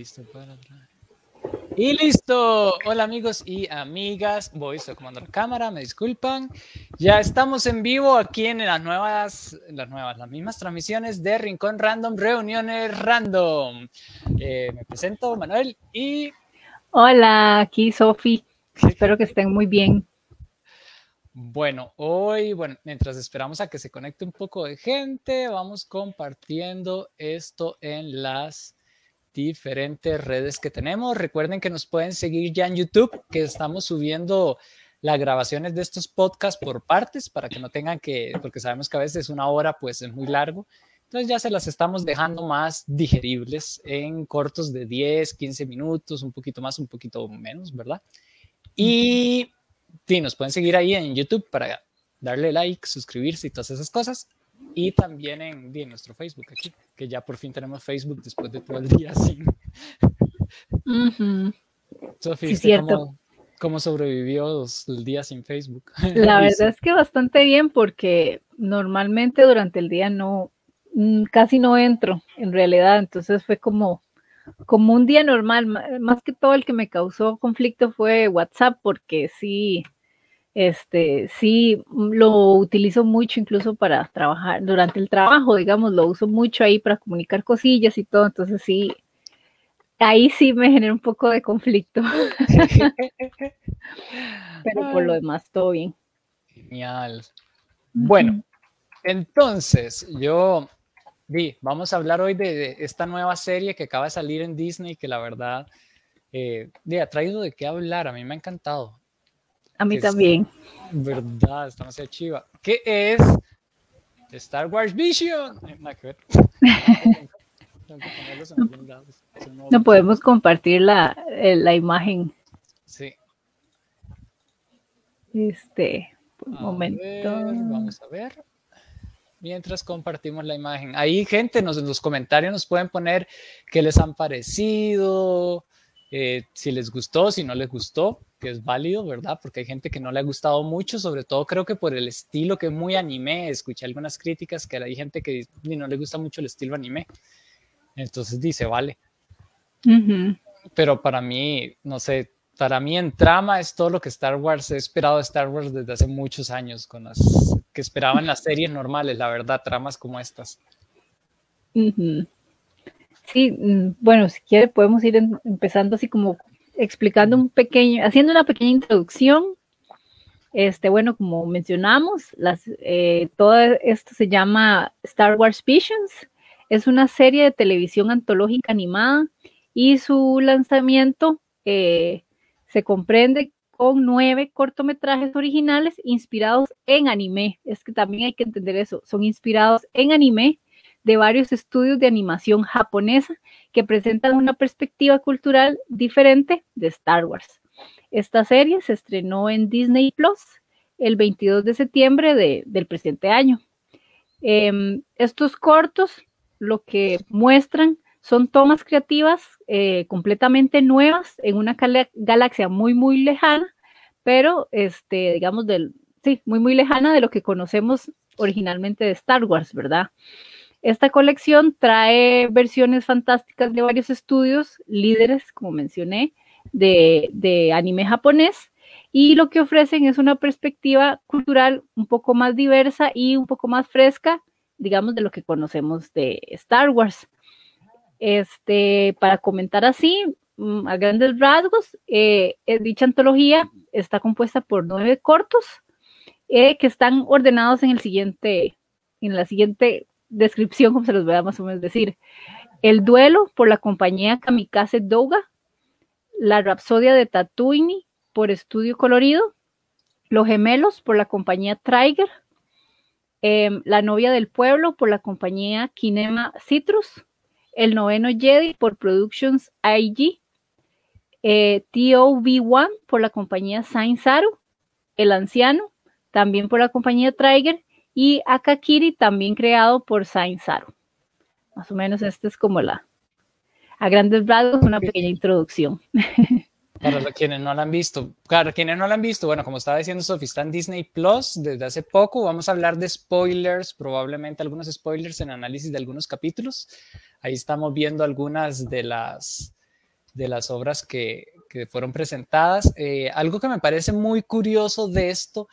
Listo para Y listo. Hola amigos y amigas. Voy, estoy comando la cámara, me disculpan. Ya estamos en vivo aquí en las nuevas, las nuevas, las mismas transmisiones de Rincón Random, Reuniones Random. Eh, me presento, Manuel, y... Hola, aquí Sofi. Espero que estén muy bien. Bueno, hoy, bueno, mientras esperamos a que se conecte un poco de gente, vamos compartiendo esto en las diferentes redes que tenemos. Recuerden que nos pueden seguir ya en YouTube, que estamos subiendo las grabaciones de estos podcasts por partes para que no tengan que, porque sabemos que a veces una hora pues es muy largo. Entonces ya se las estamos dejando más digeribles en cortos de 10, 15 minutos, un poquito más, un poquito menos, ¿verdad? Y sí, nos pueden seguir ahí en YouTube para darle like, suscribirse y todas esas cosas. Y también en, en, nuestro Facebook aquí, que ya por fin tenemos Facebook después de todo el día sin. Sofía, ¿cómo, sobrevivió el día sin Facebook? La verdad es que bastante bien porque normalmente durante el día no, mm, casi no entro en realidad, entonces fue como, como un día normal, más que todo el que me causó conflicto fue WhatsApp porque sí, este, sí, mm, lo utilizo mucho incluso para trabajar, durante el trabajo, digamos, lo uso mucho ahí para comunicar cosillas y todo, entonces sí, ahí sí me genera un poco de conflicto. Pero por lo demás, todo bien. Genial. Bueno, entonces yo vi, vamos a hablar hoy de, esta nueva serie que acaba de salir en Disney, que la verdad eh, ha traído de qué hablar, a mí me ha encantado. A mí también. Verdad, está demasiado chiva. ¿Qué es Star Wars Vision? no, podemos compartir la, eh, la, imagen. Sí. Este, un momento. vamos a ver. Mientras compartimos la imagen. Ahí, gente, nos, en los comentarios nos pueden poner qué les han parecido, eh, si les gustó, si no les gustó, que es válido, ¿verdad? Porque hay gente que no le ha gustado mucho, sobre todo creo que por el estilo que es muy anime. Escuché algunas críticas que hay gente que no le gusta mucho el estilo anime. Entonces dice, vale. Pero para mí, no sé, para mí en trama es todo lo que Star Wars, he esperado de Star Wars desde hace muchos años, con las que esperaban las series normales, la verdad, tramas como estas. Sí, mm, bueno, si quiere podemos ir empezando así como explicando un pequeño, haciendo una pequeña introducción. Este, bueno, como mencionamos, las, eh, todo esto se llama Star Wars Visions. Es una serie de televisión antológica animada y su lanzamiento eh, se comprende con nueve cortometrajes originales inspirados en anime. Es que también hay que entender eso, son inspirados en anime de varios estudios de animación japonesa que presentan una perspectiva cultural diferente de Star Wars. Esta serie se estrenó en Disney Plus el 22 de septiembre del presente año. Em, estos cortos lo que muestran son tomas creativas eh, completamente nuevas en una galaxia muy, muy lejana, pero este, digamos, del, sí, muy, muy lejana de lo que conocemos originalmente de Star Wars, ¿verdad? Esta colección trae versiones fantásticas de varios estudios, líderes, como mencioné, de, anime japonés, y lo que ofrecen es una perspectiva cultural un poco más diversa y un poco más fresca, digamos, de lo que conocemos de Star Wars. Este, para comentar así, mm, a grandes rasgos, eh, dicha antología está compuesta por nueve cortos eh, que están ordenados en el siguiente, en la siguiente descripción, como se los voy a más o menos decir. El duelo por la compañía Kamikaze Douga, La Rapsodia de Tatooine por Estudio Colorido, Los Gemelos por la compañía Trigger, em, La Novia del Pueblo por la compañía Kinema Citrus, El Noveno Jedi por Productions IG, eh, TOV1 por la compañía Saint Saru, El Anciano, también por la compañía Trigger, y Akakiri también creado por Saint Saru. Más o menos esta es como la, a grandes rasgos, una pequeña introducción. Para los quienes no la han visto, claro, quienes no la han visto, bueno, como estaba diciendo Sofía, está en Disney Plus desde hace poco. Vamos a hablar de spoilers, probablemente algunos spoilers en análisis de algunos capítulos. Ahí estamos viendo algunas de las de las obras que, que fueron presentadas. Eh, algo que me parece muy curioso de esto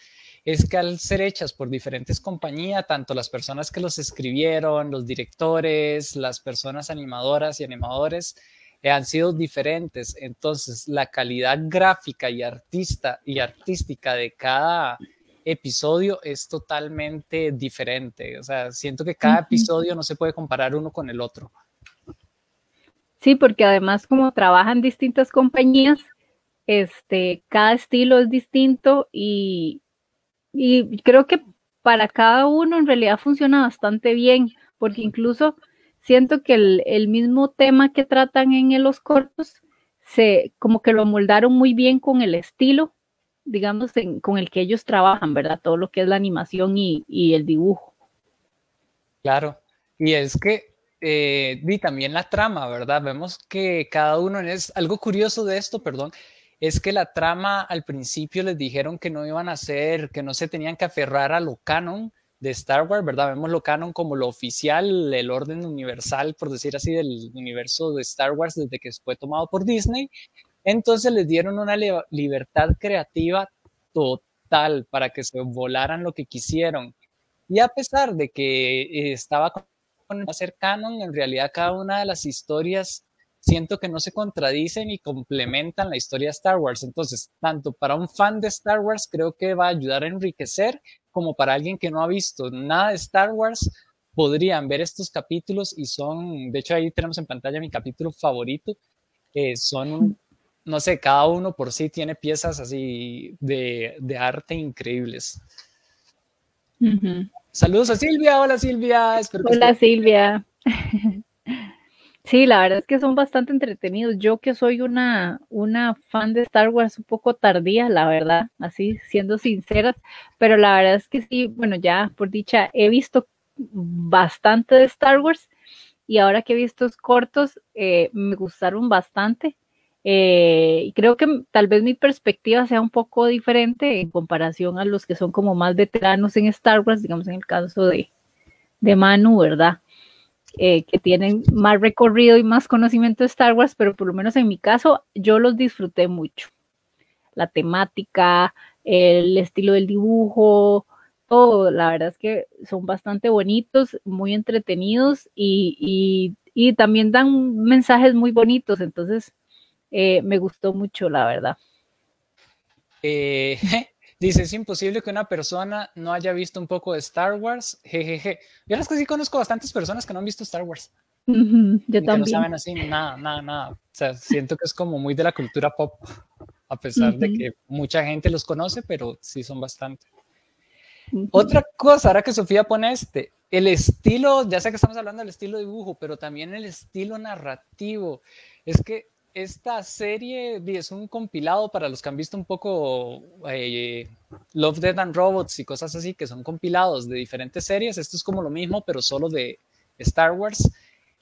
es que al ser hechas por diferentes compañías, tanto las personas que los escribieron, los directores, las personas animadoras y animadores, eh, han sido diferentes. Entonces, la calidad gráfica y, artista, y artística de cada episodio es totalmente diferente. O sea, siento que cada episodio no se puede comparar uno con el otro. Sí, porque además como trabajan distintas compañías, este, cada estilo es distinto y, y creo que para cada uno en realidad funciona bastante bien, porque incluso siento que el, mismo tema que tratan en los cortos, se, como que lo moldaron muy bien con el estilo, digamos, con el que ellos trabajan, ¿verdad? Todo lo que es la animación y, y el dibujo. Claro, y es que eh, y también la trama, ¿verdad? Vemos que cada uno es algo curioso de esto, perdón, es que la trama al principio les dijeron que no iban a hacer, que no se tenían que aferrar a lo canon de Star Wars, ¿verdad? Vemos lo canon como lo oficial, el orden universal, por decir así, del universo de Star Wars desde que fue tomado por Disney. Entonces les dieron una libertad creativa total para que se volaran lo que quisieron. Y a pesar de que eh, estaba hacer canon, en realidad cada una de las historias siento que no se contradicen y complementan la historia de Star Wars. Entonces, tanto para un fan de Star Wars creo que va a ayudar a enriquecer, como para alguien que no ha visto nada de Star Wars, podrían ver estos capítulos y son, de hecho ahí tenemos en pantalla mi capítulo favorito, eh, son, no sé, cada uno por sí tiene piezas así de, de arte increíbles. Saludos a Silvia. Hola Silvia. Hola Silvia. Sí, la verdad es que son bastante entretenidos. Yo que soy una, una fan de Star Wars un poco tardía, la verdad, así siendo sinceras, pero la verdad es que sí, bueno, ya por dicha, he visto bastante de Star Wars y ahora que he visto estos cortos, eh, me gustaron bastante. Eh, creo que tal vez mi perspectiva sea un poco diferente en comparación a los que son como más veteranos en Star Wars, digamos en el caso de, de Manu, ¿verdad? Eh, que tienen más recorrido y más conocimiento de Star Wars, pero por lo menos en mi caso yo los disfruté mucho. La temática, el estilo del dibujo, todo, la verdad es que son bastante bonitos, muy entretenidos y, también dan mensajes muy bonitos, entonces eh, me gustó mucho, la verdad. Eh, dice, es imposible que una persona no haya visto un poco de Star Wars. Jejeje. Yo es que sí conozco bastantes personas que no han visto Star Wars. yo también. Que no saben así, nada, nada, nada. O sea, siento que es como muy de la cultura pop, a pesar de que mucha gente los conoce, pero sí son bastante. Otra cosa, ahora que Sofía pone este, el estilo, ya sé que estamos hablando del estilo de dibujo, pero también el estilo narrativo. Es que esta serie es un compilado para los que han visto un poco eh, Love, Dead and Robots y cosas así, que son compilados de diferentes series. Esto es como lo mismo, pero solo de Star Wars.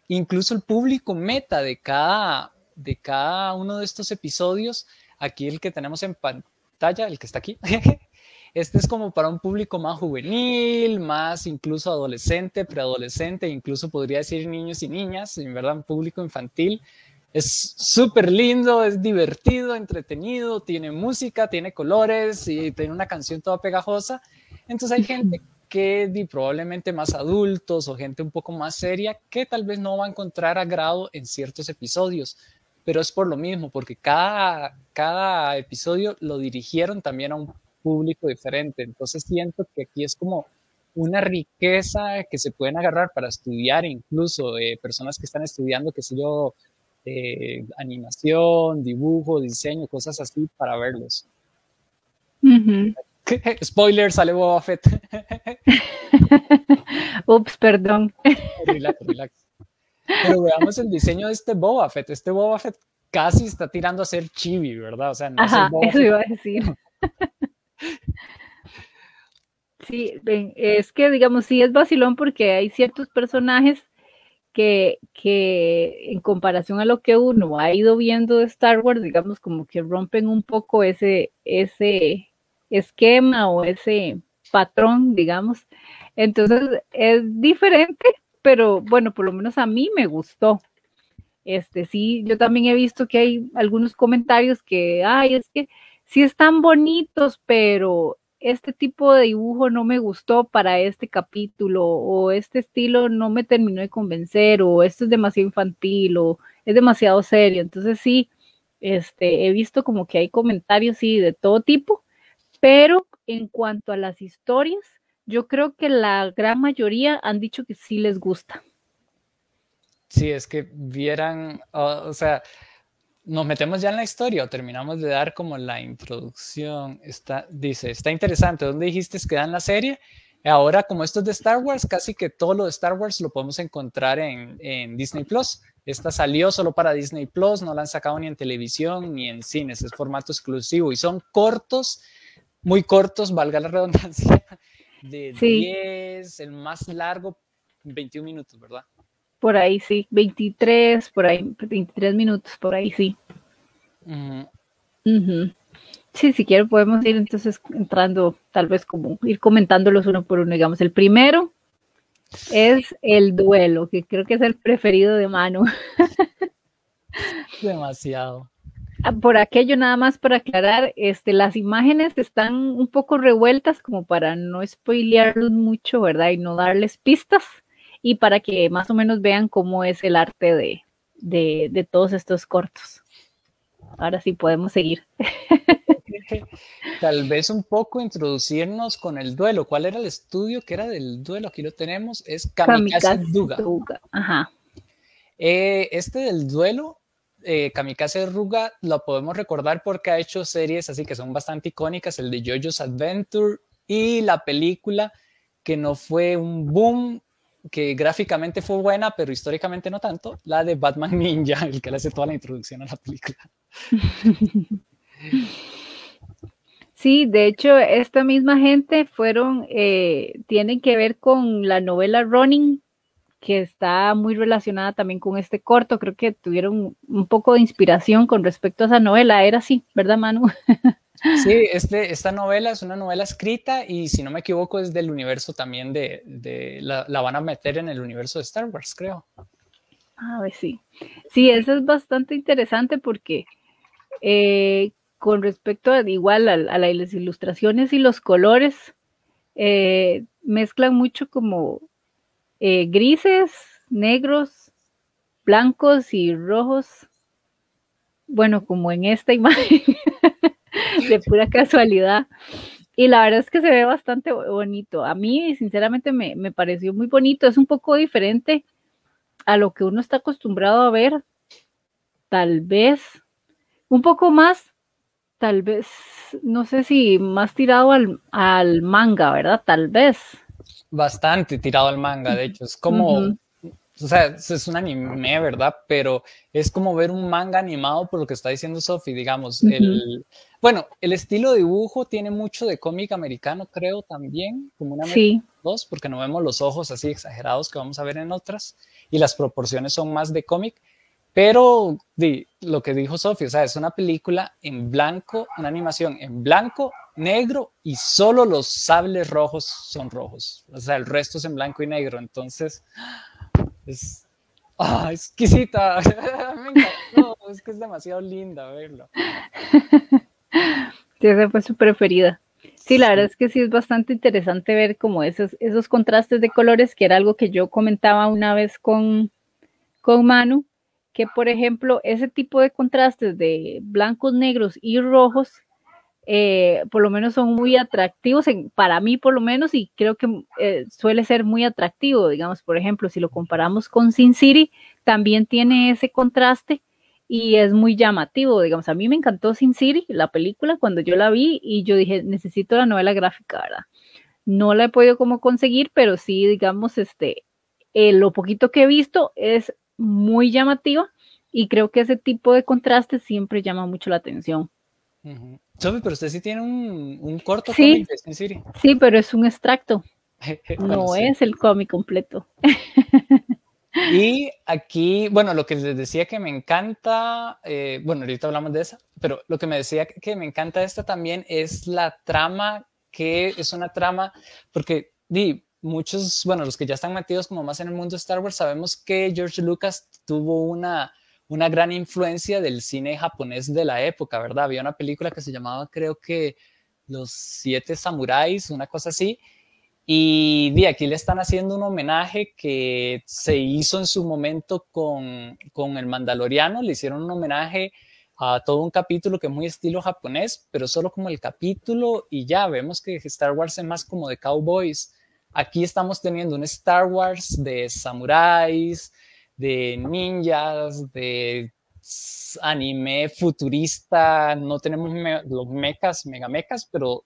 Incluso el público meta de cada, de cada uno de estos episodios, aquí el que tenemos en pantalla, el que está aquí, este es como para un público más juvenil, más incluso adolescente, preadolescente, incluso podría decir niños y niñas, en verdad un público infantil es súper lindo, es divertido, entretenido, tiene música, tiene colores y tiene una canción toda pegajosa. Entonces hay gente que probablemente más adultos o gente un poco más seria que tal vez no va a encontrar agrado en ciertos episodios, pero es por lo mismo, porque cada, cada episodio lo dirigieron también a un público diferente. Entonces siento que aquí es como una riqueza que se pueden agarrar para estudiar, incluso eh, personas que están estudiando, que sé yo, eh, animación, dibujo, diseño, cosas así para verlos. Spoiler, sale Boba Fett. Ups, perdón. Relax, relax. Pero veamos el diseño de este Boba Fett. Este Boba Fett casi está tirando a ser chibi, ¿verdad? O sea, no Ajá, eso iba a decir. sí, es que digamos, sí es vacilón porque hay ciertos personajes que, en comparación a lo que uno ha ido viendo de Star Wars, digamos como que rompen un poco ese, ese esquema o ese patrón, digamos. Entonces es diferente, pero bueno, por lo menos a mí me gustó. Este, sí, yo también he visto que hay algunos comentarios que, ay, es que sí están bonitos, pero este tipo de dibujo no me gustó para este capítulo, o este estilo no me terminó de convencer, o esto es demasiado infantil, o es demasiado serio. Entonces sí, este, he visto como que hay comentarios, sí, de todo tipo, pero en cuanto a las historias, yo creo que la gran mayoría han dicho que sí les gusta. Sí, es que vieran, o sea, nos metemos ya en la historia o terminamos de dar como la introducción. Está, dice, está interesante, ¿dónde dijiste que dan la serie? Ahora, como esto es de Star Wars, casi que todo lo de Star Wars lo podemos encontrar en, en Disney Plus. Esta salió solo para Disney Plus, no la han sacado ni en televisión ni en cines, es formato exclusivo y son cortos, muy cortos, valga la redundancia, de 10, el más largo, 21 minutos, ¿verdad? Por ahí sí, 23, por ahí, 23 minutos, por ahí sí. Sí, si quiero podemos ir entonces entrando, tal vez como ir comentándolos uno por uno, digamos. El primero es el duelo, que creo que es el preferido de mano. Demasiado. Ah, por aquello nada más para aclarar, este, las imágenes están un poco revueltas como para no spoilearlos mucho, ¿verdad? Y no darles pistas y para que más o menos vean cómo es el arte de, de todos estos cortos. Ahora sí podemos seguir. Tal vez un poco introducirnos con el duelo. ¿Cuál era el estudio que era del duelo? Aquí lo tenemos. Es Kamikaze, Duga. Ajá. Eh, este del duelo, eh, Kamikaze Ruga, lo podemos recordar porque ha hecho series así que son bastante icónicas, el de JoJo's Adventure y la película que no fue un boom, que gráficamente fue buena, pero históricamente no tanto, la de Batman Ninja, el que le hace toda la introducción a la película. Sí, de hecho, esta misma gente fueron, eh, tienen que ver con la novela Running, que está muy relacionada también con este corto. Creo que tuvieron un poco de inspiración con respecto a esa novela. Era así, ¿verdad, Manu? Sí, este, esta novela es una novela escrita y si no me equivoco es del universo también de, la, van a meter en el universo de Star Wars, creo. Ah, sí. Sí, eso es bastante interesante porque eh, con respecto a, igual a, las ilustraciones y los colores, eh, mezclan mucho como eh, grises, negros, blancos y rojos. Bueno, como en esta imagen, de pura casualidad. Y la verdad es que se ve bastante bonito. A mí, sinceramente, me, me, pareció muy bonito. Es un poco diferente a lo que uno está acostumbrado a ver. Tal vez un poco más tal vez, no sé si más tirado al, al manga, ¿verdad? Tal vez. Bastante tirado al manga, de hecho, es como, o sea, es un anime, ¿verdad? Pero es como ver un manga animado por lo que está diciendo Sophie, digamos. el, bueno, el estilo de dibujo tiene mucho de cómic americano, creo también, como una sí. dos, porque no vemos los ojos así exagerados que vamos a ver en otras, y las proporciones son más de cómic pero lo que dijo Sofía, o sea, es una película en blanco, una animación en blanco, negro y solo los sables rojos son rojos. O sea, el resto es en blanco y negro. Entonces, es ah, exquisita. Me encantó. Es que es demasiado linda verlo. Sí, esa fue su preferida. Sí, la verdad es que sí es bastante interesante ver como esos, esos contrastes de colores, que era algo que yo comentaba una vez con, con Manu, que, por ejemplo, ese tipo de contrastes de blancos, negros y rojos, eh, por lo menos son muy atractivos, para mí por lo menos, y creo que eh, suele ser muy atractivo, digamos, por ejemplo, si lo comparamos con Sin City, también tiene ese contraste y es muy llamativo, digamos, a mí me encantó Sin City, la película, cuando yo la vi y yo dije, necesito la novela gráfica, ¿verdad? No la he podido como conseguir, pero sí, digamos, este, eh, lo poquito que he visto es muy llamativa y creo que ese tipo de contraste siempre llama mucho la atención. Sophie, pero usted sí tiene un, un corto sí, cómic Sí, pero es un extracto. no es el cómic completo. y aquí, bueno, lo que les decía que me encanta, eh, bueno, ahorita hablamos de esa, pero lo que me decía que me encanta esta también es la trama, que es una trama, porque di, muchos, bueno, los que ya están metidos como más en el mundo de Star Wars, sabemos que George Lucas tuvo una, una gran influencia del cine japonés de la época, ¿verdad? Había una película que se llamaba, creo que, Los Siete Samuráis, una cosa así. Y de aquí le están haciendo un homenaje que se hizo en su momento con, con el Mandaloriano, le hicieron un homenaje a todo un capítulo que es muy estilo japonés, pero solo como el capítulo y ya vemos que Star Wars es más como de cowboys. Aquí estamos teniendo un Star Wars de samuráis, de ninjas, de anime futurista, no tenemos los mechas, megamechas, pero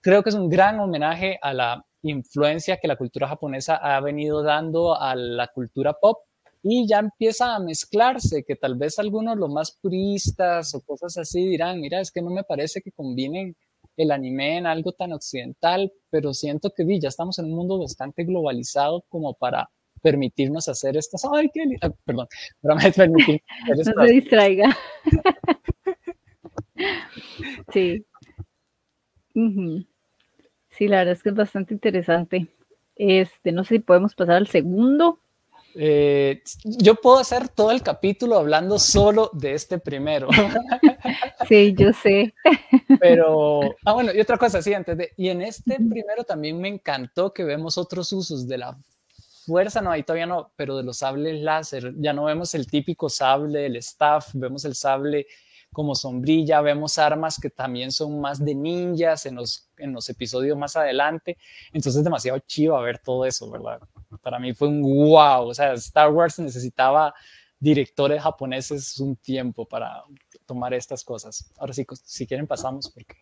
creo que es un gran homenaje a la influencia que la cultura japonesa ha venido dando a la cultura pop y ya empieza a mezclarse, que tal vez algunos los más puristas o cosas así dirán, mira, es que no me parece que combinen el anime en algo tan occidental, pero siento que ya estamos en un mundo bastante globalizado como para permitirnos hacer estas, ay, qué ah, perdón, pero me permitir no se distraiga. sí. Sí, la verdad es que es bastante interesante. Este, no sé si podemos pasar al segundo. Eh, yo puedo hacer todo el capítulo hablando solo de este primero. Sí, yo sé. Pero, ah, bueno, y otra cosa, sí, antes de, y en este primero también me encantó que vemos otros usos de la fuerza, no, ahí todavía no, pero de los sables láser, ya no vemos el típico sable, el staff, vemos el sable como sombrilla, vemos armas que también son más de ninjas en los, en los episodios más adelante, entonces es demasiado chivo ver todo eso, ¿verdad? Para mí fue un wow, o sea, Star Wars necesitaba directores japoneses un tiempo para tomar estas cosas. Ahora sí, si quieren pasamos porque...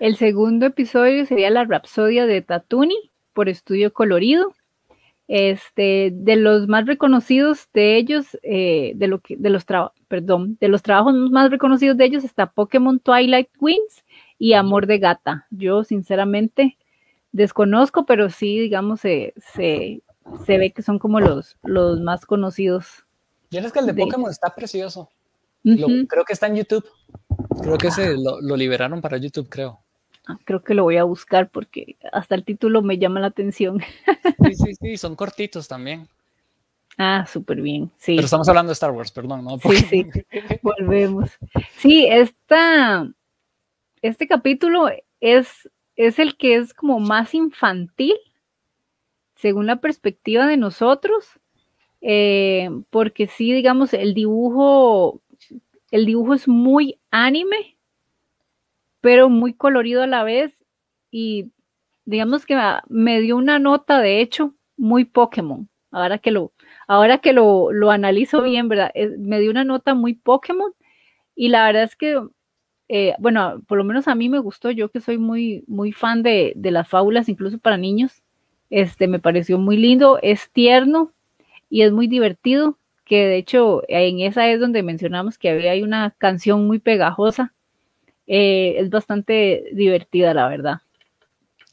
El segundo episodio sería la Rapsodia de Tatuni por Estudio Colorido. Este, de los más reconocidos de ellos, eh, de, lo que, de, los perdón, de los trabajos más reconocidos de ellos está Pokémon Twilight Wings y Amor de Gata. Yo sinceramente desconozco, pero sí, digamos, se, se, ve que son como los, los más conocidos. Y es que el de, Pokémon está precioso. creo que está en YouTube. Creo que se lo, lo liberaron para YouTube, creo. Ah, creo que lo voy a buscar porque hasta el título me llama la atención. Sí, sí, sí, son cortitos también. Ah, súper bien, sí. Pero estamos hablando de Star Wars, perdón, ¿no? Sí, sí, volvemos. Sí, esta, este capítulo es, es el que es como más infantil, según la perspectiva de nosotros, eh, porque sí, digamos, el dibujo, el dibujo es muy anime, pero muy colorido a la vez y digamos que me dio una nota, de hecho, muy Pokémon. Ahora que lo, ahora que lo, analizo bien, ¿verdad? me dio una nota muy Pokémon y la verdad es que, eh, bueno, por lo menos a mí me gustó, yo que soy muy, muy fan de, de las fábulas, incluso para niños, este, me pareció muy lindo, es tierno y es muy divertido, que de hecho en esa es donde mencionamos que había una canción muy pegajosa eh, es bastante divertida, la verdad.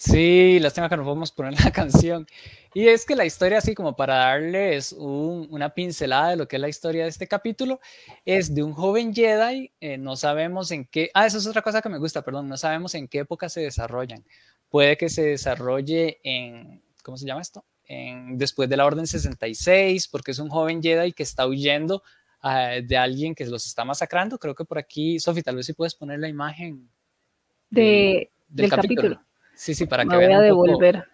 Sí, lástima que no podemos poner la canción. Y es que la historia, así como para darles una pincelada de lo que es la historia de este capítulo, es de un joven Jedi, eh, no sabemos en qué, ah, eso es otra cosa que me gusta, perdón, no sabemos en qué época se desarrollan. Puede que se desarrolle en, ¿cómo se llama esto? En, después de la Orden 66, porque es un joven Jedi que está huyendo de alguien que los está masacrando. Creo que por aquí, Sofi, tal vez si puedes poner la imagen del, capítulo. Sí, sí, para Me que voy a devolver.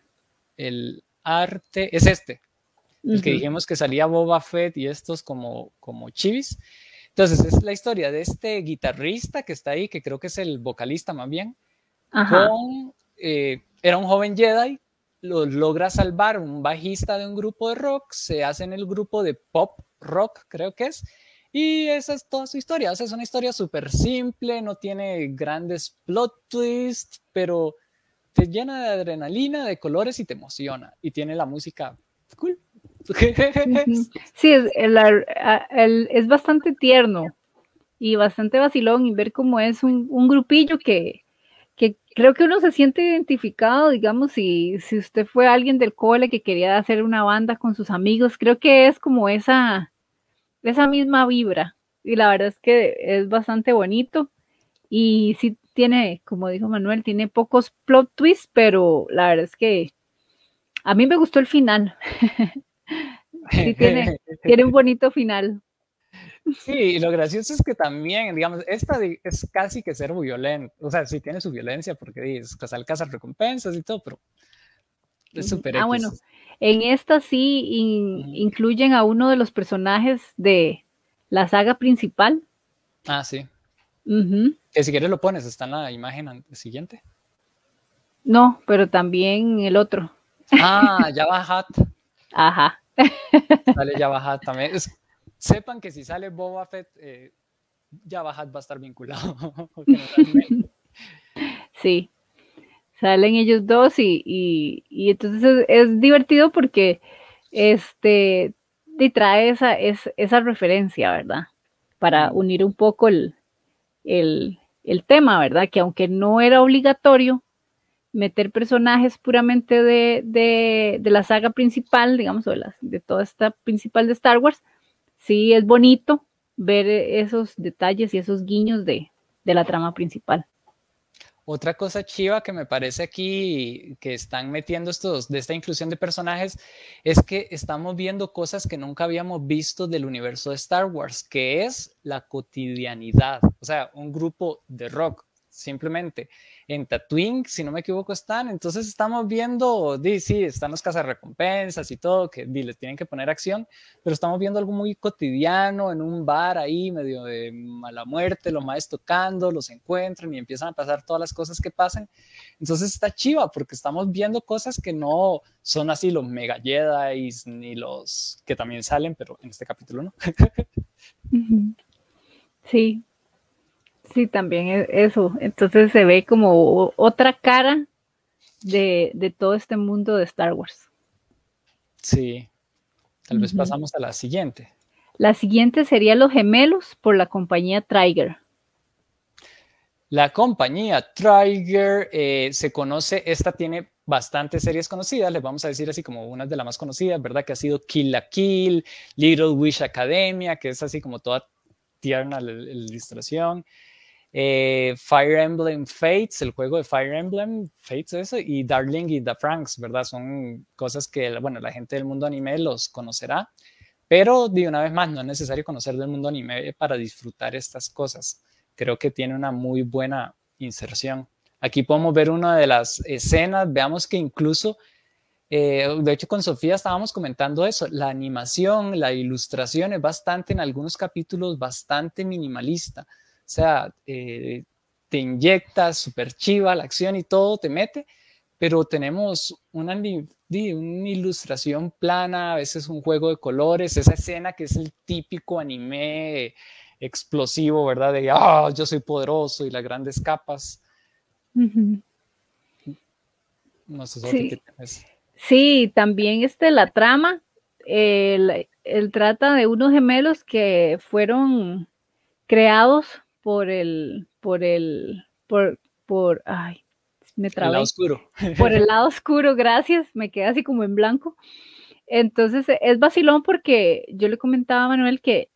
el arte. Es este, el que dijimos que salía Boba Fett y estos como, como chivis. Entonces, es la historia de este guitarrista que está ahí, que creo que es el vocalista más bien. Eh, era un joven Jedi, lo logra salvar un bajista de un grupo de rock, se hace en el grupo de pop rock, creo que es. Y esa es toda su historia. O sea, es una historia súper simple, no tiene grandes plot twists, pero te llena de adrenalina, de colores y te emociona. Y tiene la música cool. Sí, es, es bastante tierno y bastante vacilón y ver cómo es un, un grupillo que creo que uno se siente identificado, digamos, si, si usted fue alguien del cole que quería hacer una banda con sus amigos, creo que es como esa, esa misma vibra. Y la verdad es que es bastante bonito. Y sí tiene, como dijo Manuel, tiene pocos plot twists, pero la verdad es que a mí me gustó el final. sí tiene, tiene un bonito final. Sí, y lo gracioso es que también, digamos, esta es casi que ser violento, o sea, sí tiene su violencia porque es casas recompensas y todo, pero es súper Ah, bueno, en esta sí incluyen a uno de los personajes de la saga principal. Ah, sí. Que si quieres lo pones, está en la imagen siguiente. No, pero también el otro. Ah, Java Hat. Ajá. Sale Java Hat también. Sepan que si sale Boba Fett, eh, Java Hat va a estar vinculado. sí. Salen ellos dos y, entonces es, divertido porque este te trae esa, esa referencia, ¿verdad? Para unir un poco el, el, tema, ¿verdad? Que aunque no era obligatorio meter personajes puramente de, la saga principal, digamos, o de, de toda esta principal de Star Wars, sí es bonito ver esos detalles y esos guiños de, de la trama principal. Otra cosa chiva que me parece aquí que están metiendo estos de esta inclusión de personajes es que estamos viendo cosas que nunca habíamos visto del universo de Star Wars, que es la cotidianidad. O sea, un grupo de rock, simplemente en Tatooine, si no me equivoco, están. Entonces estamos viendo, sí, están los cazarrecompensas y todo, que les tienen que poner acción, pero estamos viendo algo muy cotidiano en un bar ahí, medio de mala muerte, los maes tocando, los encuentran y empiezan a pasar todas las cosas que pasan. Entonces está chiva porque estamos viendo cosas que no son así los mega Jedi ni los que también salen, pero en este capítulo no. Sí, Sí, también es eso. Entonces se ve como otra cara de, todo este mundo de Star Wars. Sí. Tal vez pasamos a la siguiente. La siguiente sería Los Gemelos por la compañía Trigger. La compañía Trigger eh, se conoce, esta tiene bastantes series conocidas, les vamos a decir así como una de las más conocidas, ¿verdad? Que ha sido Kill la Kill, Little Wish Academia, que es así como toda tierna la ilustración. Eh, Fire Emblem Fates, el juego de Fire Emblem Fates, eso, y Darling y The Franks, ¿verdad? Son cosas que, bueno, la gente del mundo anime los conocerá, pero de una vez más, no es necesario conocer del mundo anime para disfrutar estas cosas. Creo que tiene una muy buena inserción. Aquí podemos ver una de las escenas, veamos que incluso, eh, de hecho con Sofía estábamos comentando eso, la animación, la ilustración es bastante, en algunos capítulos, bastante minimalista sea, eh, te inyectas súper chiva la acción y todo te mete, pero tenemos una, una ilustración plana, a veces un juego de colores, esa escena que es el típico anime explosivo, ¿verdad? De, ah, yo soy poderoso y las grandes capas. No sé sí. qué tienes. Sí, también este, la trama, el, el, trata de unos gemelos que fueron creados por el, por el, por, por, ay, me trabé. El lado oscuro. Por el lado oscuro, gracias, me quedé así como en blanco. Entonces es vacilón porque yo le comentaba a Manuel que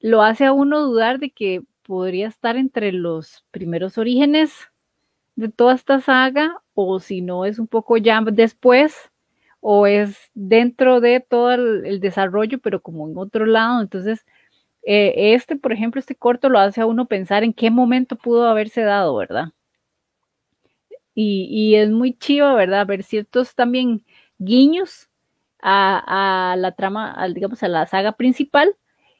lo hace a uno dudar de que podría estar entre los primeros orígenes de toda esta saga o si no es un poco ya después o es dentro de todo el, el desarrollo pero como en otro lado. Entonces eh, este, por ejemplo, este corto lo hace a uno pensar en qué momento pudo haberse dado, ¿verdad? Y, es muy chivo, ¿verdad? Ver ciertos también guiños a, la trama, digamos, a la saga principal.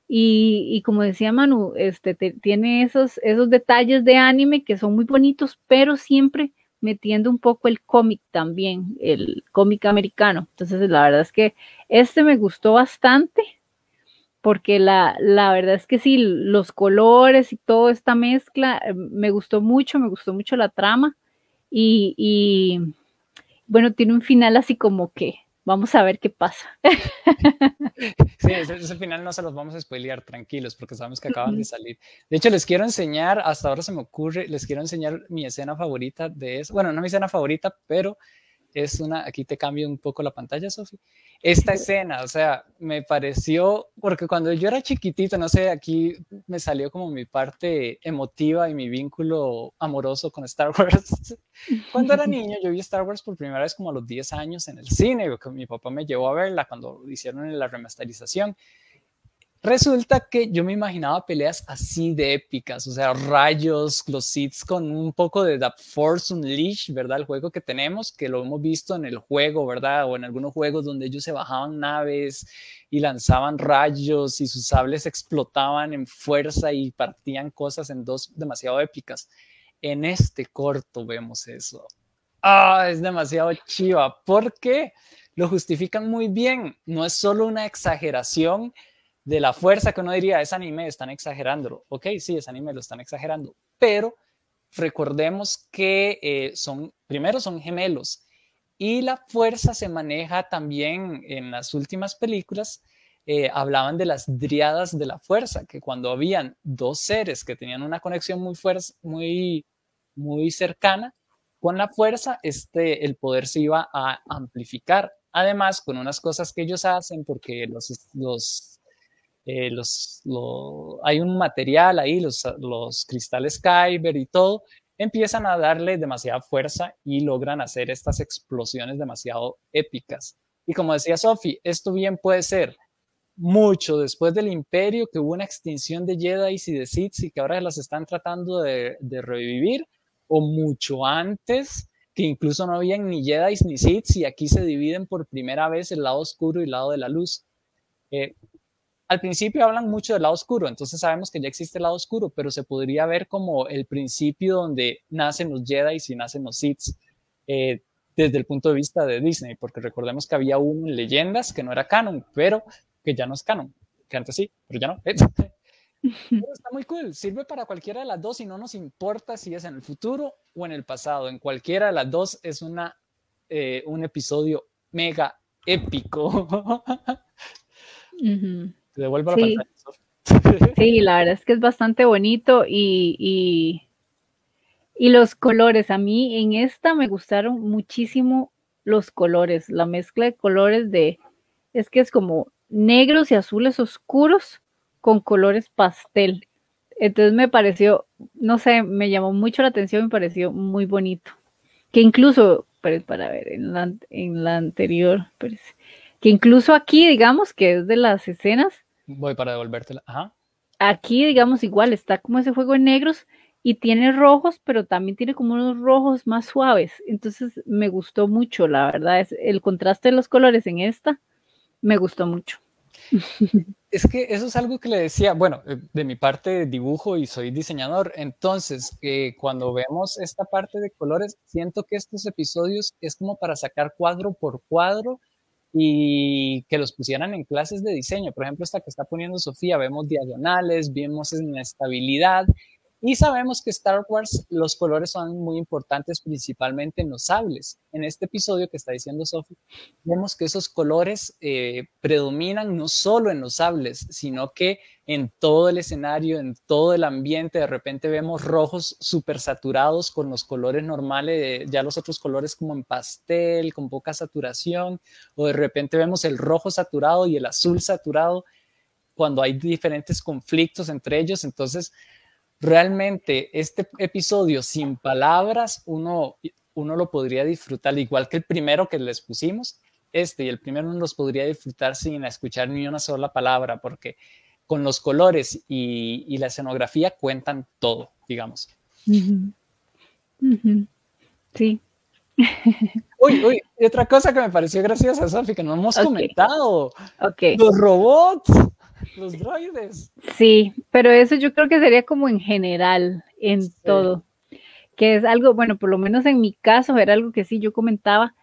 Y, como decía Manu, este, tiene esos, esos detalles de anime que son muy bonitos, pero siempre metiendo un poco el cómic también, el cómic americano. Entonces, la verdad es que este me gustó bastante porque la, verdad es que sí, los colores y toda esta mezcla eh, me gustó mucho, me gustó mucho la trama y, bueno, tiene un final así como que vamos a ver qué pasa. Sí, ese, final no se los vamos a spoilear, tranquilos, porque sabemos que acaban de salir. De hecho, les quiero enseñar, hasta ahora se me ocurre, les quiero enseñar mi escena favorita de eso. Bueno, no mi escena favorita, pero es una, aquí te cambio un poco la pantalla, Sofi. Esta escena, o sea, me pareció, porque cuando yo era chiquitito, no sé, aquí me salió como mi parte emotiva y mi vínculo amoroso con Star Wars. Cuando era niño, yo vi Star Wars por primera vez como a los 10 años en el cine, porque mi papá me llevó a verla cuando hicieron la remasterización. Resulta que yo me imaginaba peleas así de épicas, o sea, rayos, los Sith con un poco de The Force Unleashed, ¿verdad? El juego que tenemos, que lo hemos visto en el juego, ¿verdad? O en algunos juegos donde ellos se bajaban naves y lanzaban rayos y sus sables explotaban en fuerza y partían cosas en dos demasiado épicas. En este corto vemos eso. Ah, es demasiado chiva, porque lo justifican muy bien. No es solo una exageración de la fuerza que uno diría, es anime, están exagerándolo. Ok, sí, es anime, lo están exagerando, pero recordemos que eh, son, primero son gemelos y la fuerza se maneja también en las últimas películas, eh, hablaban de las driadas de la fuerza, que cuando habían dos seres que tenían una conexión muy, fuerza, muy, muy cercana con la fuerza, este, el poder se iba a amplificar. Además, con unas cosas que ellos hacen, porque los, los eh, hay un material ahí, los, los cristales Kyber y todo, empiezan a darle demasiada fuerza y logran hacer estas explosiones demasiado épicas. Y como decía Sophie, esto bien puede ser mucho después del imperio, que hubo una extinción de Jedi y de Sith y que ahora las están tratando de, de revivir, o mucho antes, que incluso no habían ni Jedi ni Sith y aquí se dividen por primera vez el lado oscuro y el lado de la luz. Eh, al principio hablan mucho del lado oscuro, entonces sabemos que ya existe el lado oscuro, pero se podría ver como el principio donde nacen los Jedi y nacen los Sith eh, desde el punto de vista de Disney, porque recordemos que había uno en leyendas que no era canon, pero que ya no es canon, que antes sí, pero ya no. está muy cool, sirve para cualquiera de las dos y no nos importa si es en el futuro o en el pasado, en cualquiera de las dos es una, eh, un episodio mega épico. Te devuelvo sí. la pantalla. Sí, la verdad es que es bastante bonito y, y, los colores. A mí en esta me gustaron muchísimo los colores, la mezcla de colores de, es que es como negros y azules oscuros con colores pastel. Entonces me pareció, no sé, me llamó mucho la atención, me pareció muy bonito. Que incluso, para ver, en la, en la anterior, que incluso aquí, digamos, que es de las escenas, Voy para devolvértela. Ajá. Aquí, digamos, igual está como ese juego en negros y tiene rojos, pero también tiene como unos rojos más suaves. Entonces me gustó mucho, la verdad. Es el contraste de los colores en esta me gustó mucho. Es que eso es algo que le decía, bueno, eh, de mi parte dibujo y soy diseñador, entonces eh, cuando vemos esta parte de colores, siento que estos episodios es como para sacar cuadro por cuadro y que los pusieran en clases de diseño. Por ejemplo, esta que está poniendo Sofía, vemos diagonales, vemos inestabilidad y sabemos que Star Wars los colores son muy importantes principalmente en los sables. En este episodio que está diciendo Sofía, vemos que esos colores eh, predominan no solo en los sables, sino que en todo el escenario, en todo el ambiente, de repente vemos rojos súper saturados con los colores normales, ya los otros colores como en pastel, con poca saturación, o de repente vemos el rojo saturado y el azul saturado cuando hay diferentes conflictos entre ellos. Entonces, realmente este episodio sin palabras, uno, uno lo podría disfrutar, igual que el primero que les pusimos, este y el primero uno los podría disfrutar sin escuchar ni una sola palabra, porque con los colores y, la escenografía cuentan todo, digamos. Sí. Uy, uy, y otra cosa que me pareció graciosa, Sofi, que no hemos comentado. Okay. Los robots, los droides. Sí, pero eso yo creo que sería como en general, en todo. Que es algo, bueno, por lo menos en mi caso, era algo que sí yo comentaba,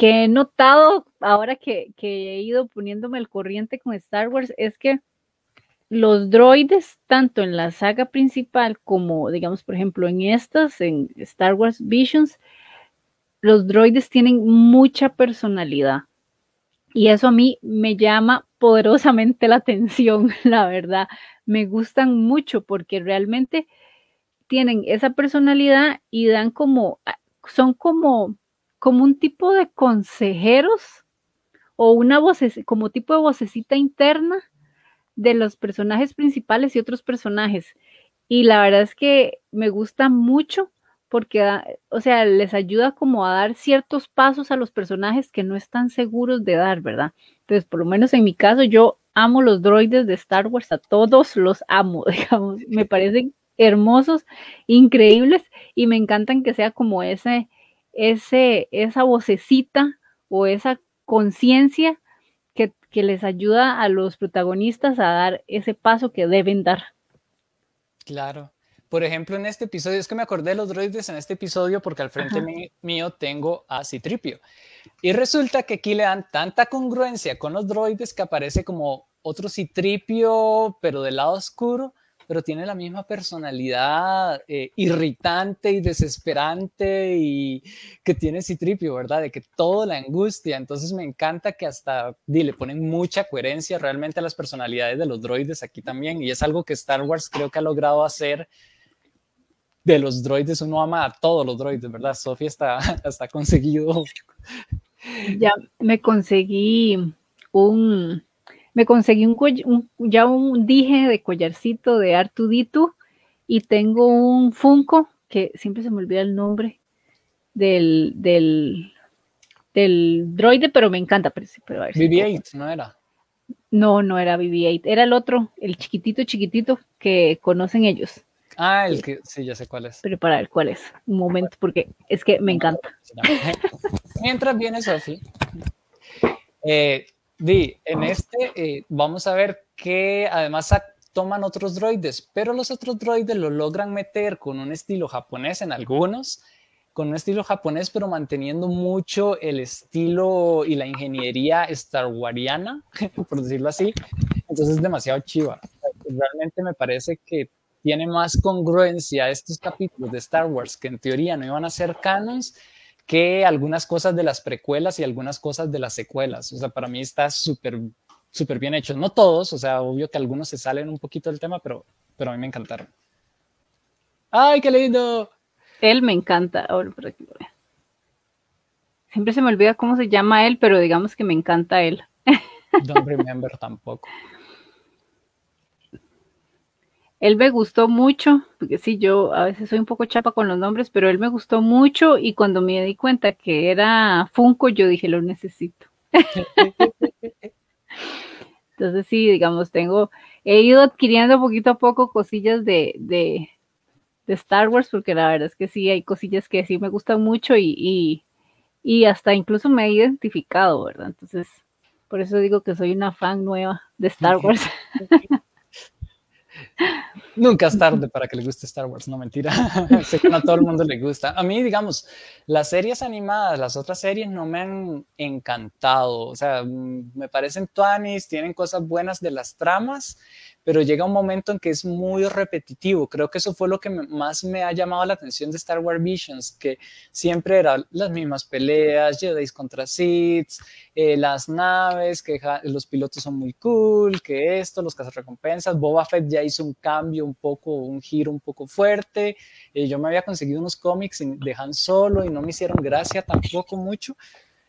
que he notado ahora que, he ido poniéndome al corriente con Star Wars es que los droides, tanto en la saga principal como, digamos, por ejemplo, en estas, en Star Wars Visions, los droides tienen mucha personalidad. Y eso a mí me llama poderosamente la atención, la verdad. Me gustan mucho porque realmente tienen esa personalidad y dan como, son como como un tipo de consejeros o una voz, como tipo de vocecita interna de los personajes principales y otros personajes. Y la verdad es que me gusta mucho porque, o sea, les ayuda como a dar ciertos pasos a los personajes que no están seguros de dar, ¿verdad? Entonces, por lo menos en mi caso, yo amo los droides de Star Wars, a todos los amo, digamos, me parecen hermosos, increíbles y me encantan que sea como ese, ese, esa vocecita o esa conciencia que, les ayuda a los protagonistas a dar ese paso que deben dar. Claro. Por ejemplo, en este episodio, es que me acordé de los droides en este episodio porque al frente mío tengo a Citripio. Y resulta que aquí le dan tanta congruencia con los droides que aparece como otro Citripio, pero del lado oscuro, pero tiene la misma personalidad eh, irritante y desesperante y que tiene Citripio, ¿verdad? De que todo la angustia. Entonces me encanta que hasta le ponen mucha coherencia realmente a las personalidades de los droides aquí también. Y es algo que Star Wars creo que ha logrado hacer de los droides, uno ama a todos los droides, ¿verdad? Sofía está, hasta conseguido. Ya me conseguí un, me conseguí un, ya un dije de collarcito de Artudito y tengo un Funko que siempre se me olvida el nombre del, del, del droide, pero me encanta. Pero, BB-8, ¿no era? No, no era BB-8, era el otro, el chiquitito, chiquitito que conocen ellos. Ah, el que, sí, ya sé cuál es. Pero para ver cuál es, un momento, porque es que me encanta. Mientras viene Sofi, eh, Di, en este eh, vamos a ver que además toman otros droides, pero los otros droides lo logran meter con un estilo japonés en algunos, con un estilo japonés, pero manteniendo mucho el estilo y la ingeniería Star Wariana, por decirlo así. Entonces es demasiado chiva. Realmente me parece que tiene más congruencia estos capítulos de Star Wars que en teoría no iban a ser canons que algunas cosas de las precuelas y algunas cosas de las secuelas. O sea, para mí está súper súper bien hecho. No todos, o sea, obvio que algunos se salen un poquito del tema, pero, pero a mí me encantaron. ¡Ay, qué lindo! Él me encanta. Ahora por aquí Siempre se me olvida cómo se llama él, pero digamos que me encanta él. Don't remember tampoco. Él me gustó mucho, porque sí, yo a veces soy un poco chapa con los nombres, pero él me gustó mucho y cuando me di cuenta que era Funko, yo dije, lo necesito. Entonces sí, digamos, tengo, he ido adquiriendo poquito a poco cosillas de, de, Star Wars, porque la verdad es que sí, hay cosillas que sí me gustan mucho y, y, y hasta incluso me he identificado, ¿verdad? Entonces, por eso digo que soy una fan nueva de Star Wars. Nunca es tarde para que le guste Star Wars, no mentira. sé que no a todo el mundo le gusta. A mí, digamos, las series animadas, las otras series no me han encantado. O sea, mm, me parecen tuanis, tienen cosas buenas de las tramas, pero llega un momento en que es muy repetitivo. Creo que eso fue lo que más me ha llamado la atención de Star Wars Visions, que siempre eran las mismas peleas, Jedi contra Sith, eh, las naves, que los pilotos son muy cool, que esto, los cazarrecompensas. Boba Fett ya hizo un cambio un poco, un giro un poco fuerte. Eh, yo me había conseguido unos cómics de Han Solo y no me hicieron gracia tampoco mucho,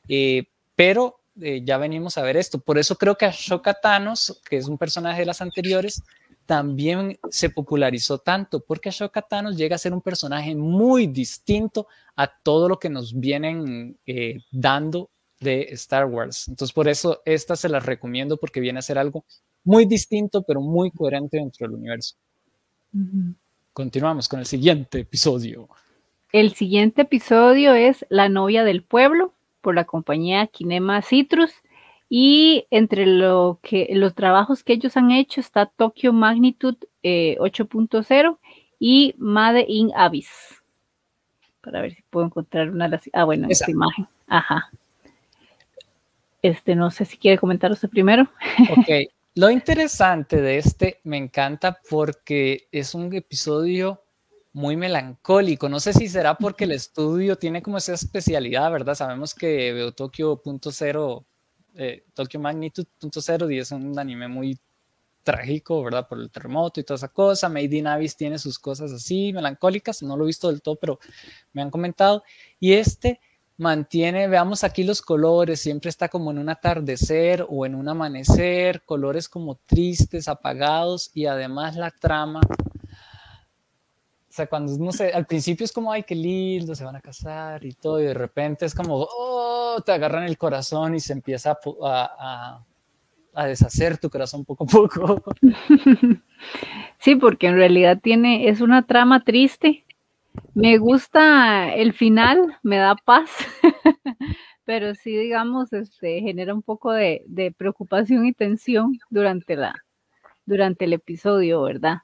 eh, pero eh, ya venimos a ver esto. Por eso creo que Ashoka Thanos, que es un personaje de las anteriores, también se popularizó tanto, porque Ashoka Thanos llega a ser un personaje muy distinto a todo lo que nos vienen eh, dando de Star Wars. Entonces, por eso esta se las recomiendo porque viene a ser algo muy distinto, pero muy coherente dentro del universo. Continuamos con el siguiente episodio. El siguiente episodio es La novia del pueblo por la compañía Kinema Citrus. Y entre lo que, los trabajos que ellos han hecho está Tokyo Magnitude 8.0 eh, y Made in Abyss. Para ver si puedo encontrar una de las. Ah, bueno, esta imagen. Ajá. Este, no sé si quiere comentar usted primero. Ok. Lo interesante de este me encanta porque es un episodio muy melancólico. No sé si será porque el estudio tiene como esa especialidad, ¿verdad? Sabemos que veo Tokyo eh, Tokyo Magnitude y es un anime muy trágico, ¿verdad? Por el terremoto y toda esa cosa. Made in Abyss tiene sus cosas así melancólicas. No lo he visto del todo, pero me han comentado. Y este mantiene, veamos aquí los colores, siempre está como en un atardecer o en un amanecer, colores como tristes, apagados y además la trama. O sea, cuando, no sé, al principio es como, ay, qué lindo, se van a casar y todo, y de repente es como, oh, te agarran el corazón y se empieza a, deshacer tu corazón poco a poco. Sí, porque en realidad tiene, es una trama triste. Me gusta el final, me da paz, pero sí, digamos, este, genera un poco de, de, preocupación y tensión durante, la, durante el episodio, ¿verdad?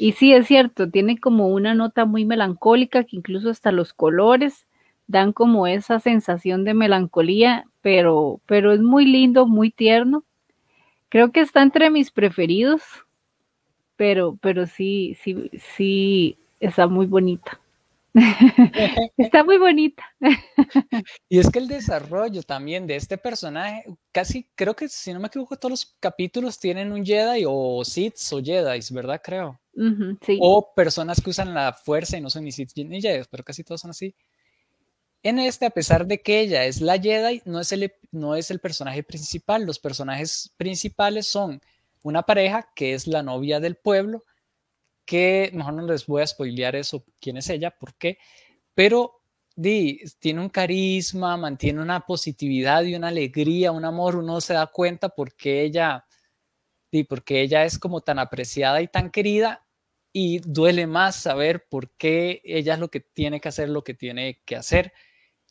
Y sí, es cierto, tiene como una nota muy melancólica que incluso hasta los colores dan como esa sensación de melancolía, pero, pero es muy lindo, muy tierno. Creo que está entre mis preferidos pero, pero sí, sí, sí, está muy bonita. está muy bonita. y es que el desarrollo también de este personaje, casi creo que si no me equivoco, todos los capítulos tienen un Jedi o Sith o Jedi, ¿verdad? Creo. sí. O personas que usan la fuerza y no son ni Sith ni Jedi, pero casi todos son así. En este, a pesar de que ella es la Jedi, no es el, no es el personaje principal. Los personajes principales son una pareja que es la novia del pueblo, que mejor no les voy a spoilear eso, quién es ella, por qué, pero di, tiene un carisma, mantiene una positividad y una alegría, un amor, uno se da cuenta porque ella, di, porque ella es como tan apreciada y tan querida y duele más saber por qué ella es lo que tiene que hacer, lo que tiene que hacer.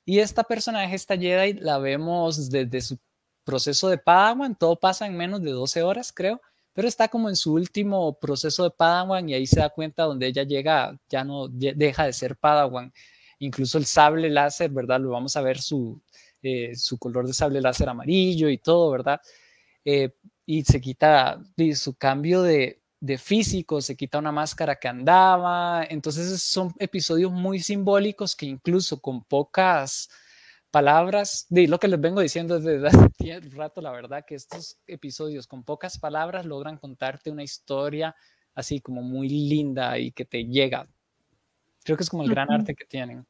Y esta personaje, esta Jedi, la vemos desde su proceso de Padawan, todo pasa en menos de 12 horas, creo, pero está como en su último proceso de Padawan y ahí se da cuenta donde ella llega, ya no deja de ser Padawan. Incluso el sable láser, ¿verdad? Lo vamos a ver su, eh, su color de sable láser amarillo y todo, ¿verdad? Eh, y se quita su cambio de, de físico, se quita una máscara que andaba. Entonces son episodios muy simbólicos que incluso con pocas palabras, de lo que les vengo diciendo desde hace rato, la verdad, que estos episodios con pocas palabras logran contarte una historia así como muy linda y que te llega. Creo que es como el gran arte que tienen.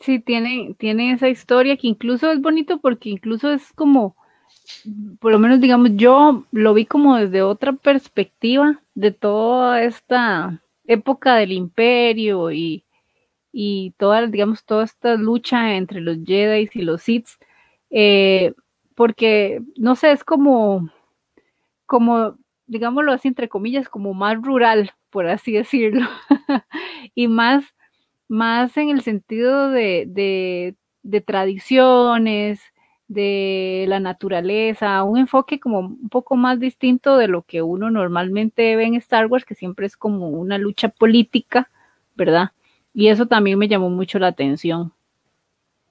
Sí, tiene, tiene esa historia que incluso es bonito porque incluso es como, por lo menos digamos, yo lo vi como desde otra perspectiva de toda esta época del imperio y, y toda, digamos, toda esta lucha entre los Jedi y los Sith, eh, porque, no sé, es como, como, digámoslo así, entre comillas, como más rural, por así decirlo, y más, más en el sentido de, de, de tradiciones, de la naturaleza, un enfoque como un poco más distinto de lo que uno normalmente ve en Star Wars, que siempre es como una lucha política, ¿verdad? Y eso también me llamó mucho la atención.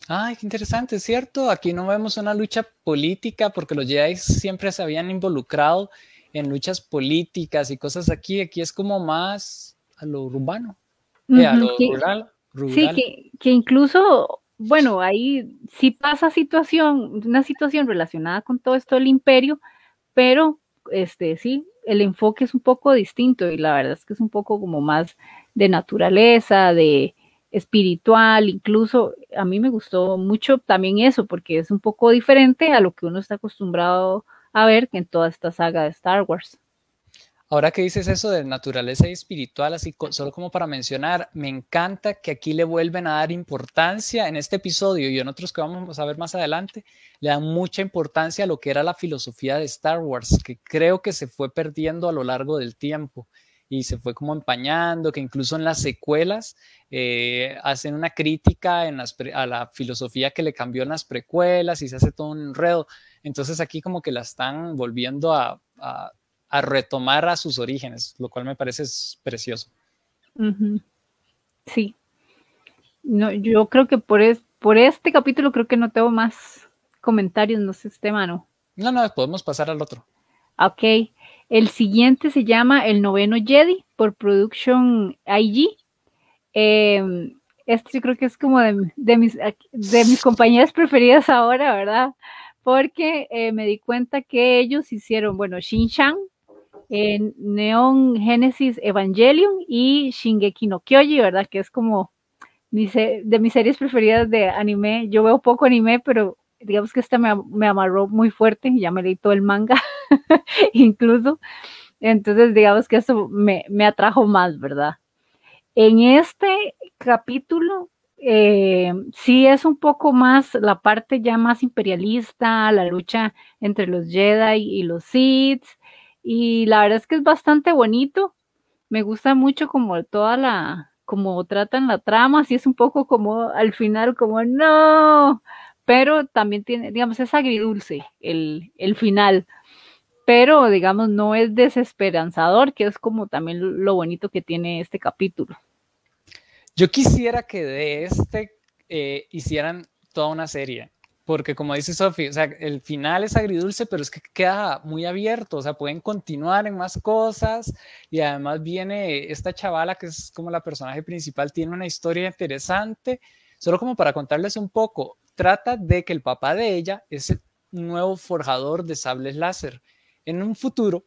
Ay, qué interesante, ¿cierto? Aquí no vemos una lucha política porque los Jedi siempre se habían involucrado en luchas políticas y cosas aquí. Aquí es como más a lo urbano, eh, a lo rural, Sí, que, incluso, bueno, ahí sí pasa situación, una situación relacionada con todo esto del imperio, pero este sí, el enfoque es un poco distinto y la verdad es que es un poco como más de naturaleza, de espiritual, incluso a mí me gustó mucho también eso, porque es un poco diferente a lo que uno está acostumbrado a ver en toda esta saga de Star Wars. Ahora que dices eso de naturaleza y espiritual, así solo como para mencionar, me encanta que aquí le vuelven a dar importancia en este episodio y en otros que vamos a ver más adelante, le dan mucha importancia a lo que era la filosofía de Star Wars, que creo que se fue perdiendo a lo largo del tiempo y se fue como empañando, que incluso en las secuelas eh, hacen una crítica en a la filosofía que le cambió en las precuelas y se hace todo un enredo. Entonces aquí como que la están volviendo a, retomar a sus orígenes, lo cual me parece precioso. Sí. No, yo creo que por, por este capítulo creo que no tengo más comentarios, no sé, este mano. No, no, podemos pasar al otro. Ok. El siguiente se llama El Noveno Jedi por Production IG. Em, este yo creo que es como de, mis, de mis compañías preferidas ahora, ¿verdad? Porque eh, me di cuenta que ellos hicieron, bueno, Shin-Chan, Neon Genesis Evangelion y Shingeki no Kyoji, ¿verdad? Que es como de mis series preferidas de anime. Yo veo poco anime, pero digamos que esta me, me amarró muy fuerte, ya me leí todo el manga, incluso. Entonces, digamos que eso me, me atrajo más, ¿verdad? En este capítulo, eh, sí es un poco más la parte ya más imperialista, la lucha entre los Jedi y los Sith, y la verdad es que es bastante bonito. Me gusta mucho como toda la, como tratan la trama, así es un poco como al final, como no, pero también tiene, digamos, es agridulce el, el final, pero digamos, no es desesperanzador, que es como también lo bonito que tiene este capítulo. Yo quisiera que de este eh, hicieran toda una serie, porque como dice Sophie, o sea, el final es agridulce, pero es que queda muy abierto, o sea, pueden continuar en más cosas y además viene esta chavala que es como la personaje principal, tiene una historia interesante, solo como para contarles un poco, trata de que el papá de ella es el nuevo forjador de sables láser. En un futuro,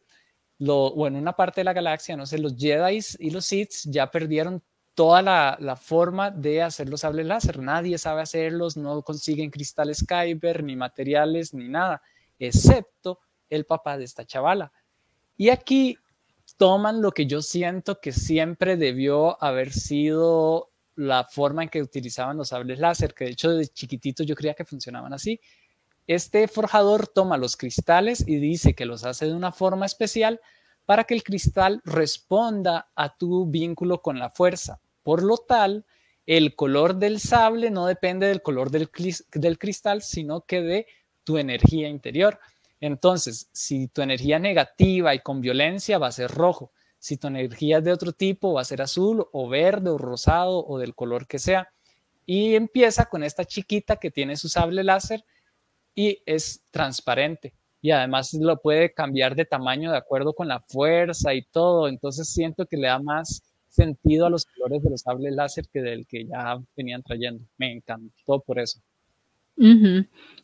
lo, o en una parte de la galaxia, no sé, los Jedi y los Sith ya perdieron toda la, forma de hacer los sables láser. Nadie sabe hacerlos, no consiguen cristales Kyber, ni materiales, ni nada, excepto el papá de esta chavala. Y aquí toman lo que yo siento que siempre debió haber sido la forma en que utilizaban los sables láser, que de hecho de chiquitito yo creía que funcionaban así. Este forjador toma los cristales y dice que los hace de una forma especial para que el cristal responda a tu vínculo con la fuerza. Por lo tal, el color del sable no depende del color del, cristal, sino que de tu energía interior. Entonces, si tu energía negativa y con violencia va a ser rojo, si tu energía es de otro tipo va a ser azul o verde o rosado o del color que sea. Y empieza con esta chiquita que tiene su sable láser y es transparente y además lo puede cambiar de tamaño de acuerdo con la fuerza y todo. Entonces siento que le da más sentido a los colores de los sables láser que del que ya venían trayendo. Me encantó por eso.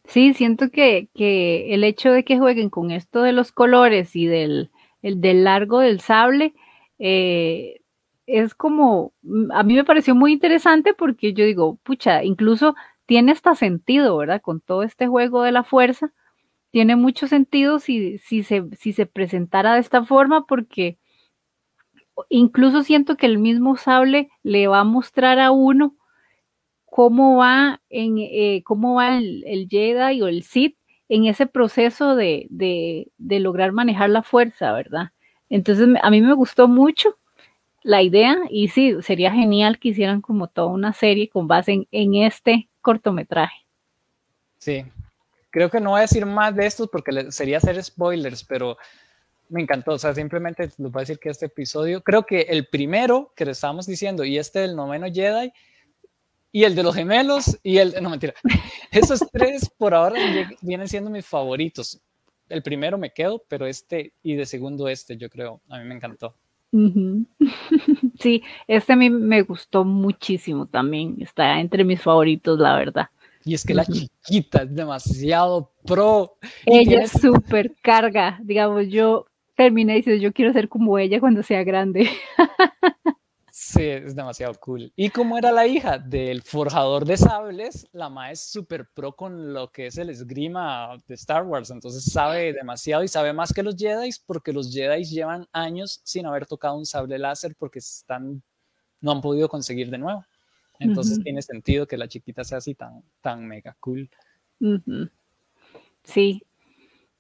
Sí, siento que, el hecho de que jueguen con esto de los colores y del, del largo del sable eh, es como, a mí me pareció muy interesante porque yo digo, pucha, incluso tiene hasta sentido, ¿verdad? Con todo este juego de la fuerza, tiene mucho sentido si, si, se, si se presentara de esta forma porque incluso siento que el mismo sable le va a mostrar a uno cómo va en eh, cómo va el, el, Jedi o el Sith en ese proceso de, de, de, lograr manejar la fuerza, ¿verdad? Entonces a mí me gustó mucho la idea y sí, sería genial que hicieran como toda una serie con base en, en este cortometraje. Sí, creo que no voy a decir más de estos porque sería hacer spoilers, pero me encantó. O sea, simplemente les voy a decir que este episodio, creo que el primero que le estábamos diciendo y este del noveno Jedi y el de los gemelos y el, no mentira, esos tres por ahora vienen siendo mis favoritos. El primero me quedo, pero este y de segundo este, yo creo, a mí me encantó. Sí, este a mí me gustó muchísimo también, está entre mis favoritos, la verdad. Y es que la chiquita es demasiado pro. Ella es súper carga, digamos, yo terminé diciendo, yo quiero ser como ella cuando sea grande. Sí, es demasiado cool. ¿Y cómo era la hija del forjador de sables? La ma es súper pro con lo que es el esgrima de Star Wars, entonces sabe demasiado y sabe más que los Jedi porque los Jedi llevan años sin haber tocado un sable láser porque están, no han podido conseguir de nuevo. Entonces tiene sentido que la chiquita sea así tan, tan mega cool. Sí.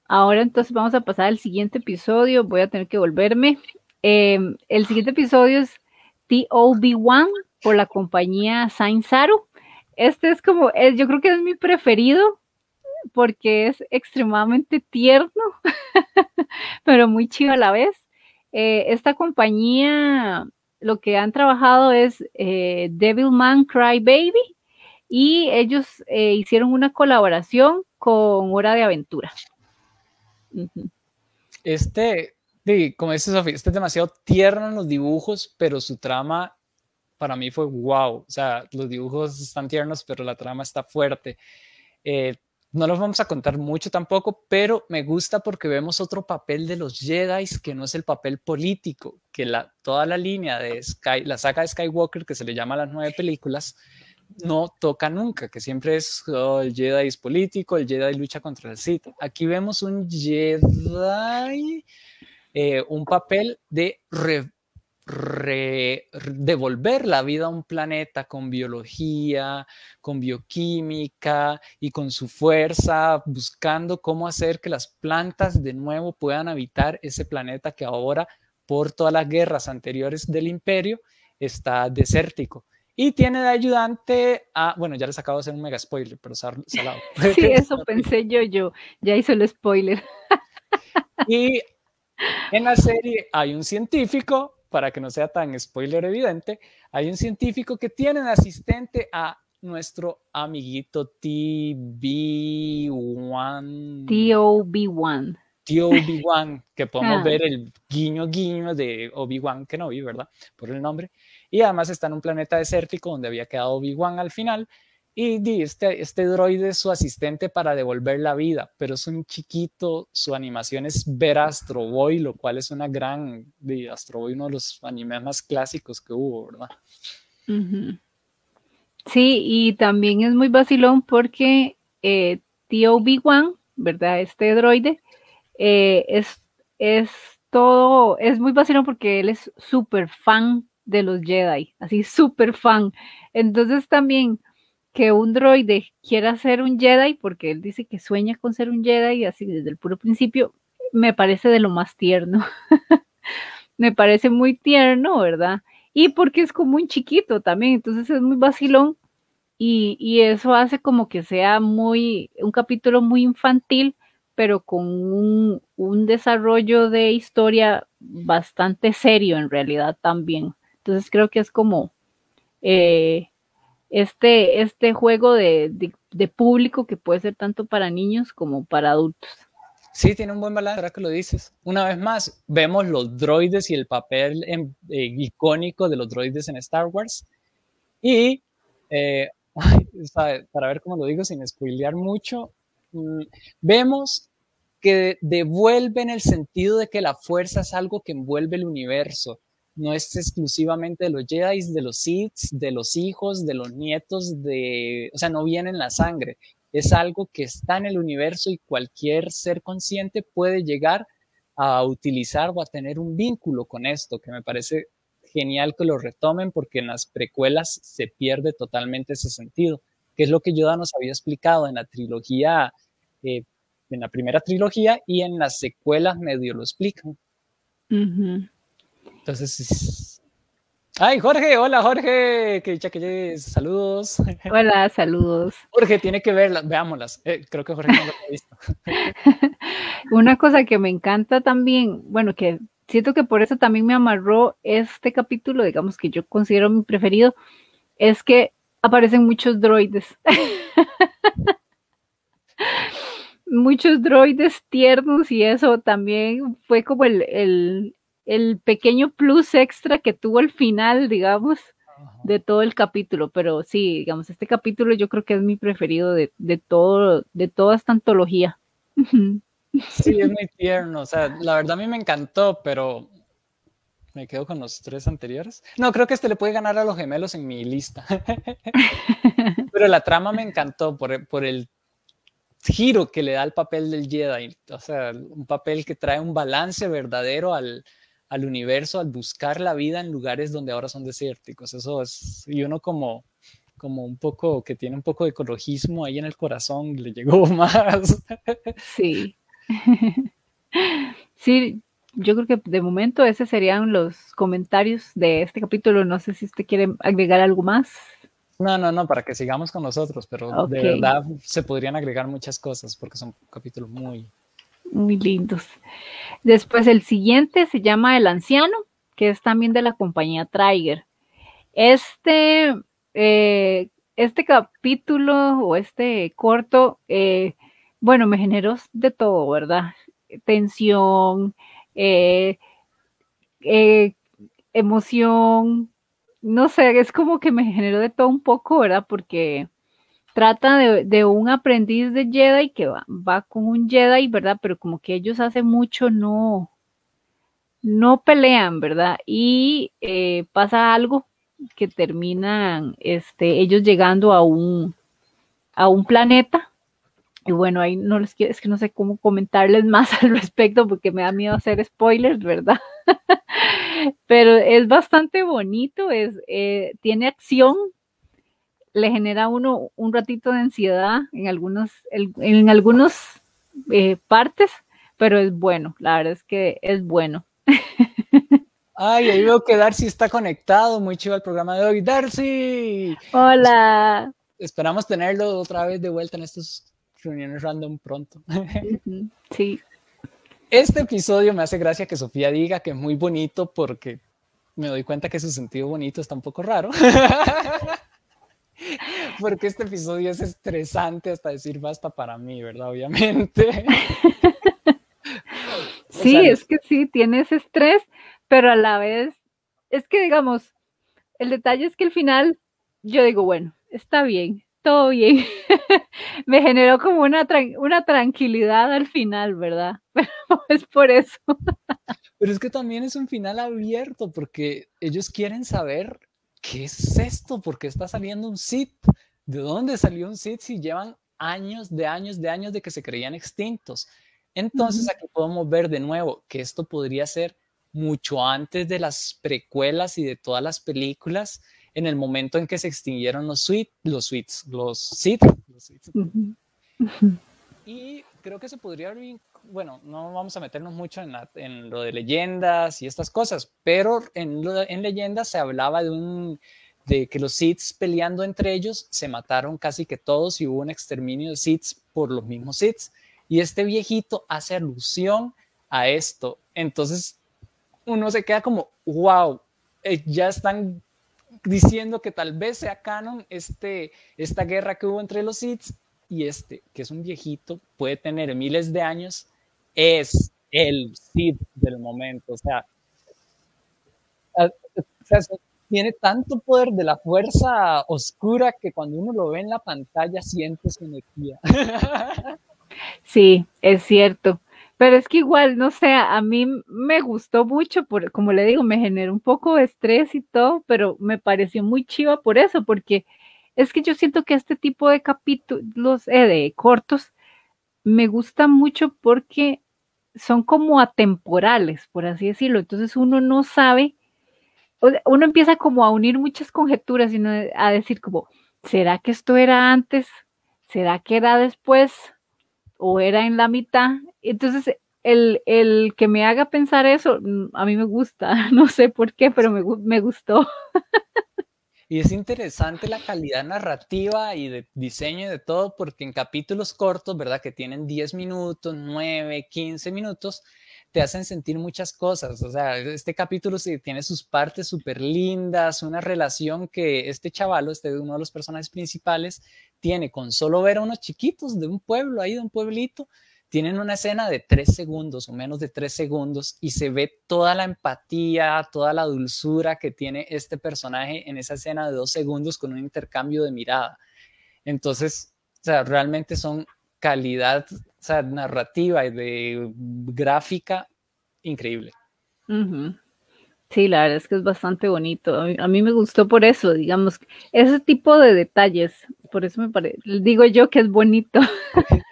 Ahora entonces vamos a pasar al siguiente episodio. Voy a tener que volverme. Em, el siguiente episodio es TOB1 por la compañía Sainzaru. Este es como, es, yo creo que es mi preferido porque es extremadamente tierno, pero muy chido a la vez. Eh, esta compañía lo que han trabajado es eh, Devilman Cry Baby y ellos eh, hicieron una colaboración con Hora de Aventura. Este, como dice Sofía, este es demasiado tierno en los dibujos, pero su trama para mí fue wow. O sea, los dibujos están tiernos, pero la trama está fuerte. Eh, no los vamos a contar mucho tampoco, pero me gusta porque vemos otro papel de los Jedi que no es el papel político, que la, toda la línea de Sky, la saga de Skywalker, que se le llama las nueve películas, no toca nunca, que siempre es oh, el Jedi es político, el Jedi lucha contra el Sith. Aquí vemos un Jedi, eh, un papel de devolver la vida a un planeta con biología, con bioquímica y con su fuerza, buscando cómo hacer que las plantas de nuevo puedan habitar ese planeta que ahora, por todas las guerras anteriores del imperio, está desértico. Y tiene de ayudante a, bueno, ya les acabo de hacer un mega spoiler, pero salado. Sí, eso pensé yo, yo, ya hizo el spoiler. Y en la serie hay un científico, para que no sea tan spoiler evidente, hay un científico que tiene de asistente a nuestro amiguito TB1. TOB1. TOB1, que podemos ah. ver el guiño guiño de Obi-Wan Kenobi, ¿verdad? Por el nombre y además está en un planeta desértico donde había quedado Obi-Wan al final. Y este, este droide es su asistente para devolver la vida, pero es un chiquito, su animación es ver a Astro Boy, lo cual es una gran, Astro Boy, uno de los animes más clásicos que hubo, ¿verdad? Sí, y también es muy vacilón porque eh, tío Obi-Wan, ¿verdad? Este droide, eh, es, es todo, es muy vacilón porque él es súper fan de los Jedi, así súper fan. Entonces también que un droide quiera ser un Jedi, porque él dice que sueña con ser un Jedi, así desde el puro principio, me parece de lo más tierno. me parece muy tierno, ¿verdad? Y porque es como un chiquito también, entonces es muy vacilón. Y, eso hace como que sea muy, un capítulo muy infantil, pero con un, un desarrollo de historia bastante serio en realidad también. Entonces creo que es como eh, este, este juego de, público que puede ser tanto para niños como para adultos. Sí, tiene un buen balance, ahora que lo dices. Una vez más, vemos los droides y el papel eh, icónico de los droides en Star Wars. Y eh, para ver cómo lo digo sin spoilear mucho, mm, vemos que devuelven el sentido de que la fuerza es algo que envuelve el universo no es exclusivamente de los Jedi, de los Sith, de los hijos, de los nietos, de, o sea, no viene en la sangre. Es algo que está en el universo y cualquier ser consciente puede llegar a utilizar o a tener un vínculo con esto, que me parece genial que lo retomen porque en las precuelas se pierde totalmente ese sentido, que es lo que Yoda nos había explicado en la trilogía, eh, en la primera trilogía y en las secuelas medio lo explican. Entonces, ay, Jorge, hola Jorge, que dicha que saludos. Hola, saludos. Jorge tiene que verlas, veámoslas. Eh, creo que Jorge no lo ha visto. Una cosa que me encanta también, bueno, que siento que por eso también me amarró este capítulo, digamos que yo considero mi preferido, es que aparecen muchos droides. muchos droides tiernos y eso también fue como el, el pequeño plus extra que tuvo al final, digamos, de todo el capítulo. Pero sí, digamos, este capítulo yo creo que es mi preferido de, todo, de toda esta antología. Sí, es muy tierno. O sea, la verdad a mí me encantó, pero me quedo con los tres anteriores. No, creo que este le puede ganar a los gemelos en mi lista. pero la trama me encantó por, por el giro que le da el papel del Jedi. O sea, un papel que trae un balance verdadero al, al universo al buscar la vida en lugares donde ahora son desérticos. Eso es, y uno como, como un poco, que tiene un poco de ecologismo ahí en el corazón, le llegó más. Sí. Sí, yo creo que de momento esos serían los comentarios de este capítulo. No sé si usted quiere agregar algo más. No, no, no, para que sigamos con nosotros, pero de verdad se podrían agregar muchas cosas porque son capítulos muy, muy lindos. Después el siguiente se llama El Anciano, que es también de la compañía Trigger. Este, eh, este capítulo o este corto, eh, bueno, me generó de todo, ¿verdad? Tensión, eh, emoción, no sé, es como que me generó de todo un poco, ¿verdad? Porque trata de, un aprendiz de Jedi que va, con un Jedi, ¿verdad? Pero como que ellos hace mucho no, no pelean, ¿verdad? Y eh, pasa algo que terminan este, ellos llegando a un, a un planeta. Y bueno, ahí no les quiero, es que no sé cómo comentarles más al respecto porque me da miedo hacer spoilers, ¿verdad? Pero es bastante bonito, es, eh, tiene acción, le genera a uno un ratito de ansiedad en algunos, en algunos eh, partes, pero es bueno, la verdad es que es bueno. Ay, ahí veo que Darcy está conectado, muy chido el programa de hoy. Darcy. Hola. Esperamos tenerlo otra vez de vuelta en estas reuniones random pronto. Sí. Este episodio me hace gracia que Sofía diga que es muy bonito porque me doy cuenta que su sentido bonito está un poco raro. porque este episodio es estresante hasta decir basta para mí, ¿verdad? Obviamente. Sí, es que sí, tiene ese estrés, pero a la vez, es que digamos, el detalle es que al final yo digo, bueno, está bien, todo bien. Me generó como una, una tranquilidad al final, ¿verdad? Pero es por eso. Pero es que también es un final abierto porque ellos quieren saber qué es esto, por qué está saliendo un Sith, de dónde salió un Sith si llevan años de años de años de que se creían extintos. Entonces aquí podemos ver de nuevo que esto podría ser mucho antes de las precuelas y de todas las películas, en el momento en que se extinguieron los suites, los suites, los Sith. Y creo que se podría abrir, bueno, no vamos a meternos mucho en, lo de leyendas y estas cosas, pero en, en leyendas se hablaba de un de que los Sith peleando entre ellos se mataron casi que todos y hubo un exterminio de Sith por los mismos Sith. Y este viejito hace alusión a esto. Entonces uno se queda como, wow, eh, ya están diciendo que tal vez sea canon este, esta guerra que hubo entre los Sith y este, que es un viejito, puede tener miles de años, es el Sith del momento. O sea, tiene tanto poder de la fuerza oscura que cuando uno lo ve en la pantalla siente su energía. Sí, es cierto. Pero es que igual, no sé, a mí me gustó mucho, por, como le digo, me generó un poco de estrés y todo, pero me pareció muy chiva por eso, porque es que yo siento que este tipo de capítulos, eh, de cortos, me gusta mucho porque son como atemporales, por así decirlo. Entonces uno no sabe, uno empieza como a unir muchas conjeturas y a decir como, ¿será que esto era antes? ¿Será que era después? o era en la mitad. Entonces, el, el, que me haga pensar eso, mm, a mí me gusta, no sé por qué, pero me, me gustó. Y es interesante la calidad narrativa y de diseño y de todo, porque en capítulos cortos, ¿verdad? Que tienen 10 minutos, 9, 15 minutos, te hacen sentir muchas cosas. O sea, este capítulo sí tiene sus partes súper lindas, una relación que este chavalo, este uno de los personajes principales, tiene con solo ver a unos chiquitos de un pueblo, ahí de un pueblito, tienen una escena de tres segundos o menos de tres segundos y se ve toda la empatía, toda la dulzura que tiene este personaje en esa escena de dos segundos con un intercambio de mirada. Entonces, o sea, realmente son calidad narrativa y de gráfica increíble. Sí, la verdad es que es bastante bonito. A mí, me gustó por eso, digamos, ese tipo de detalles. Por eso me parece, digo yo que es bonito.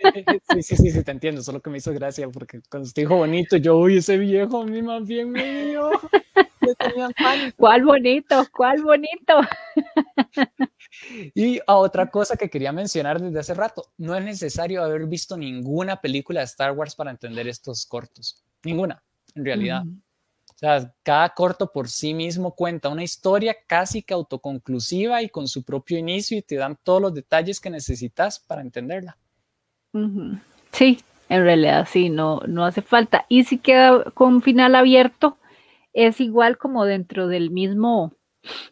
Sí, sí, sí, sí, te entiendo. Solo que me hizo gracia porque cuando te dijo bonito, yo, uy, ese viejo a mí más bien mío. ¿Cuál bonito? ¿Cuál bonito? Y a otra cosa que quería mencionar desde hace rato, no es necesario haber visto ninguna película de Star Wars para entender estos cortos. Ninguna, en realidad. O sea, cada corto por sí mismo cuenta una historia casi que autoconclusiva y con su propio inicio y te dan todos los detalles que necesitas para entenderla. Sí, en realidad sí, no, no hace falta. Y si queda con final abierto, es igual como dentro del mismo,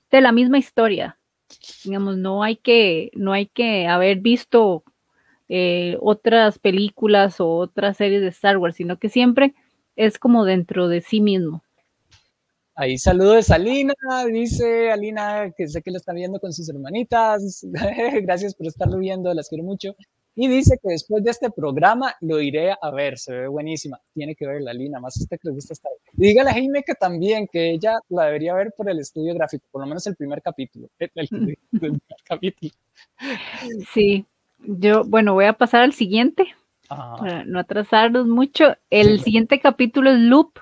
de la misma historia. Digamos, no hay que, no hay que haber visto eh, otras películas o otras series de Star Wars, sino que siempre es como dentro de sí mismo. Ahí saludos a Alina, dice Alina que sé que lo está viendo con sus hermanitas. Gracias por estarlo viendo, las quiero mucho. Y dice que después de este programa lo iré a ver, se ve buenísima. Tiene que verla, Lina, más usted que le gusta estar. Y dígale a Jaime que también, que ella la debería ver por el estudio gráfico, por lo menos el primer capítulo. El, primer capítulo. Sí, yo, bueno, voy a pasar al siguiente, para no atrasarnos mucho. El siguiente capítulo es Loop,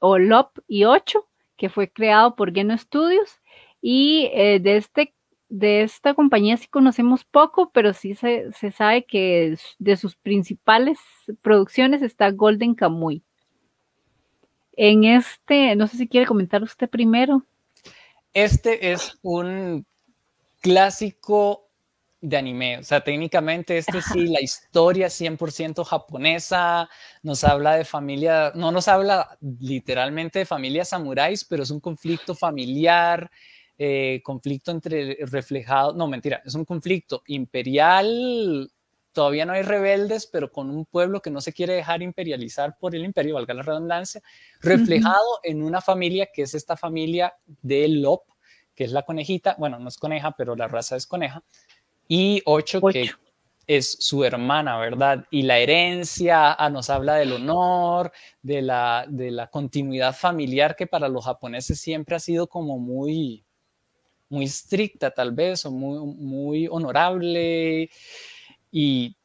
o Lop y 8, que fue creado por Geno Studios. Y eh, de este de esta compañía sí conocemos poco, pero sí se, sabe que de sus principales producciones está Golden Kamuy. En este, no sé si quiere comentar usted primero. Este es un clásico de anime, o sea, técnicamente este sí, la historia 100% japonesa, nos habla de familia, no nos habla literalmente de familias samuráis, pero es un conflicto familiar, eh, conflicto entre reflejado, no mentira, es un conflicto imperial, todavía no hay rebeldes, pero con un pueblo que no se quiere dejar imperializar por el imperio, valga la redundancia, reflejado en una familia que es esta familia de Lop, que es la conejita, bueno, no es coneja, pero la raza es coneja, y Ocho, que es su hermana, ¿verdad? Y la herencia ah, nos habla del honor, de la, de la continuidad familiar que para los japoneses siempre ha sido como muy, muy estricta tal vez o muy, muy honorable y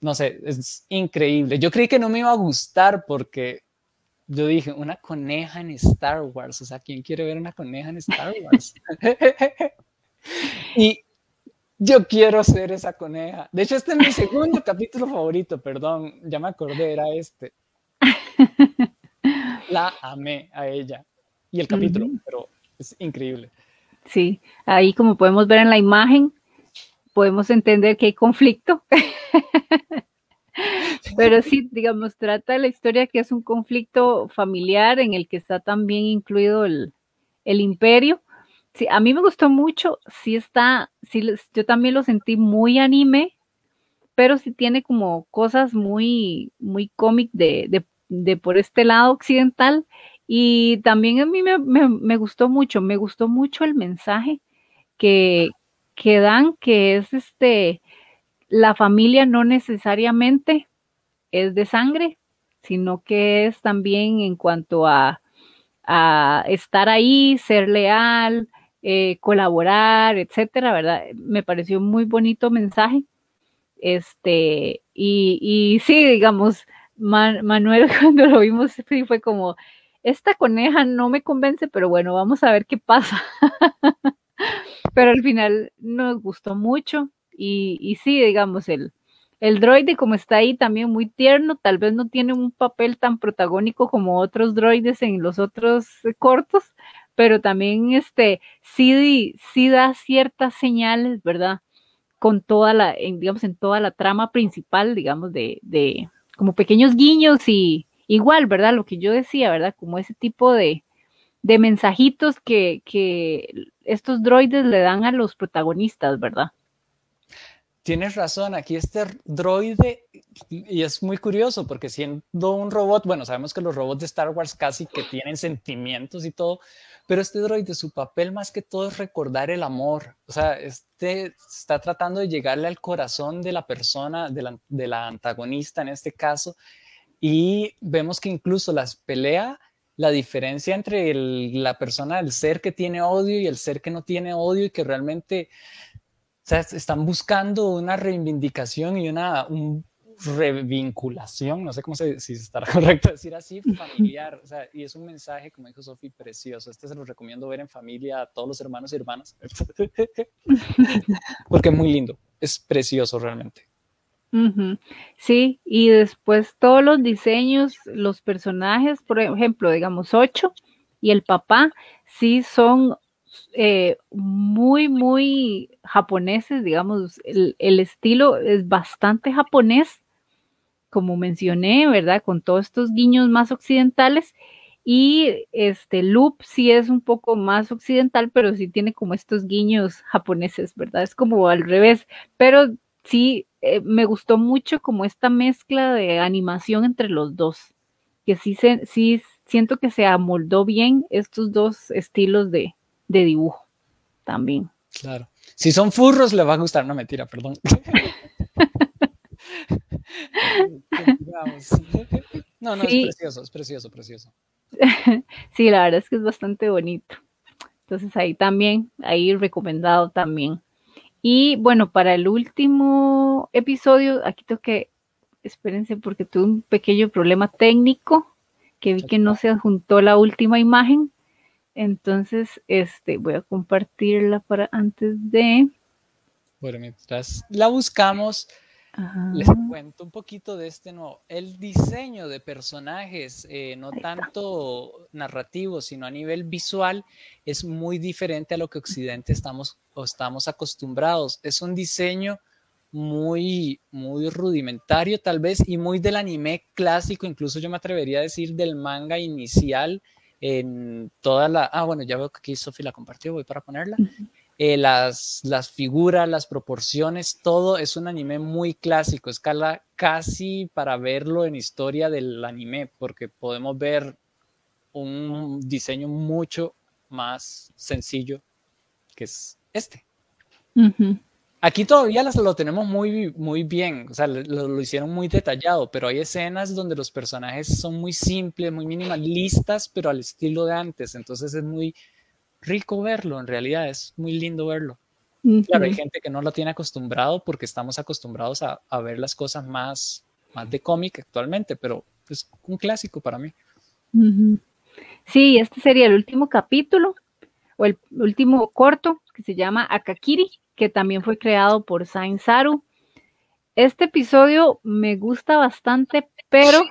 no sé, es increíble. Yo creí que no me iba a gustar porque yo dije, una coneja en Star Wars, o sea, ¿quién quiere ver una coneja en Star Wars? y yo quiero ser esa coneja. De hecho, este es mi segundo capítulo favorito, perdón, ya me acordé, era este. La amé a ella y el capítulo, pero es increíble. Sí, ahí como podemos ver en la imagen, podemos entender que hay conflicto. Pero sí, digamos, trata la historia que es un conflicto familiar en el que está también incluido el, imperio. Sí, a mí me gustó mucho, sí está, sí, yo también lo sentí muy anime, pero sí tiene como cosas muy, muy cómic de, de, de por este lado occidental y también a mí me, gustó mucho, me gustó mucho el mensaje que, que dan, que es este, la familia no necesariamente es de sangre, sino que es también en cuanto a, estar ahí, ser leal, eh, colaborar, etcétera, ¿verdad? Me pareció muy bonito mensaje. Este, y, y sí, digamos, Manuel cuando lo vimos, fue como, esta coneja no me convence, pero bueno, vamos a ver qué pasa. pero al final nos gustó mucho y, sí, digamos, el, el droide como está ahí también muy tierno, tal vez no tiene un papel tan protagónico como otros droides en los otros cortos, pero también este sí, sí da ciertas señales, ¿verdad? Con toda la, digamos, en toda la trama principal, digamos, de, de como pequeños guiños y, igual, ¿verdad? Lo que yo decía, ¿verdad? Como ese tipo de, mensajitos que, estos droides le dan a los protagonistas, ¿verdad? Tienes razón, aquí este droide, y es muy curioso porque siendo un robot, bueno, sabemos que los robots de Star Wars casi que tienen sentimientos y todo, pero este droide, su papel más que todo es recordar el amor, o sea, este está tratando de llegarle al corazón de la persona, de la, de la antagonista en este caso, y vemos que incluso las pelea la diferencia entre la persona, el ser que tiene odio y el ser que no tiene odio y que realmente están buscando una reivindicación y una revinculación, no sé cómo se, si estará correcto decir así, familiar. y es un mensaje, como dijo Sofi, precioso. Este se lo recomiendo ver en familia a todos los hermanos y hermanas, porque es muy lindo, es precioso realmente. Sí, y después todos los diseños, los personajes, por ejemplo, digamos, ocho y el papá, sí son eh, muy, muy japoneses, digamos, el, estilo es bastante japonés, como mencioné, ¿verdad? Con todos estos guiños más occidentales. Y este Loop sí es un poco más occidental, pero sí tiene como estos guiños japoneses, ¿verdad? Es como al revés, pero sí eh, me gustó mucho como esta mezcla de animación entre los dos, que sí, se, sí siento que se amoldó bien estos dos estilos de, dibujo también. Claro. Si son furros, le va a gustar. No, mentira, perdón. No, no, es precioso, es precioso, precioso. sí, la verdad es que es bastante bonito. Entonces ahí también, ahí recomendado también. Y bueno, para el último episodio, aquí tengo que, espérense porque tuve un pequeño problema técnico, que vi que no se adjuntó la última imagen. Entonces, este, voy a compartirla para antes de... Bueno, mientras la buscamos, les cuento un poquito de este nuevo. El diseño de personajes, eh, no tanto narrativo, sino a nivel visual, es muy diferente a lo que Occidente estamos, estamos acostumbrados. Es un diseño muy, muy rudimentario tal vez y muy del anime clásico, incluso yo me atrevería a decir del manga inicial en toda la... Ah, bueno, ya veo que aquí Sofi la compartió, voy para ponerla. Eh, las, las figuras, las proporciones, todo es un anime muy clásico, escala casi para verlo en historia del anime, porque podemos ver un diseño mucho más sencillo que es este. Aquí todavía lo tenemos muy, muy bien, o sea, lo, lo, hicieron muy detallado, pero hay escenas donde los personajes son muy simples, muy minimalistas, pero al estilo de antes, entonces es muy, rico verlo, en realidad es muy lindo verlo. Claro, hay gente que no lo tiene acostumbrado porque estamos acostumbrados a, ver las cosas más, más de cómic actualmente, pero es un clásico para mí. Sí, este sería el último capítulo o el último corto que se llama Akakiri, que también fue creado por Sain Saru. Este episodio me gusta bastante, pero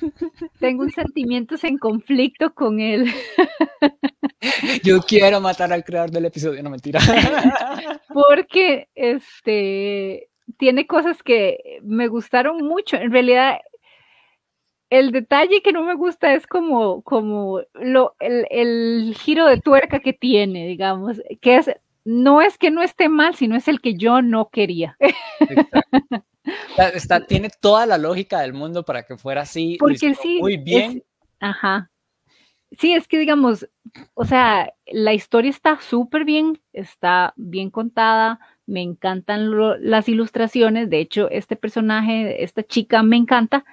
tengo sentimientos en conflicto con él. Yo quiero matar al creador del episodio, no mentira. Porque este tiene cosas que me gustaron mucho. En realidad, el detalle que no me gusta es como, como lo, el, giro de tuerca que tiene, digamos, que es, no es que no esté mal, sino es el que yo no quería. Está, tiene toda la lógica del mundo para que fuera así. Porque sí. Muy bien. ajá. Sí, es que digamos, o sea, la historia está súper bien, está bien contada, me encantan las ilustraciones, de hecho, este personaje, esta chica me encanta,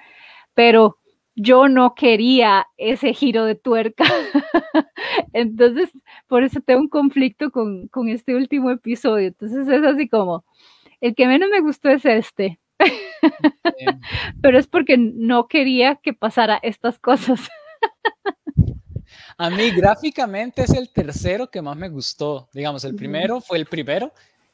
pero yo no quería ese giro de tuerca. Entonces, por eso tengo un conflicto con, con este último episodio. Entonces, es así como, el que menos me gustó es este. Pero es porque no quería que pasara estas cosas. A mí gráficamente es el tercero que más me gustó. Digamos, el primero fue el primero,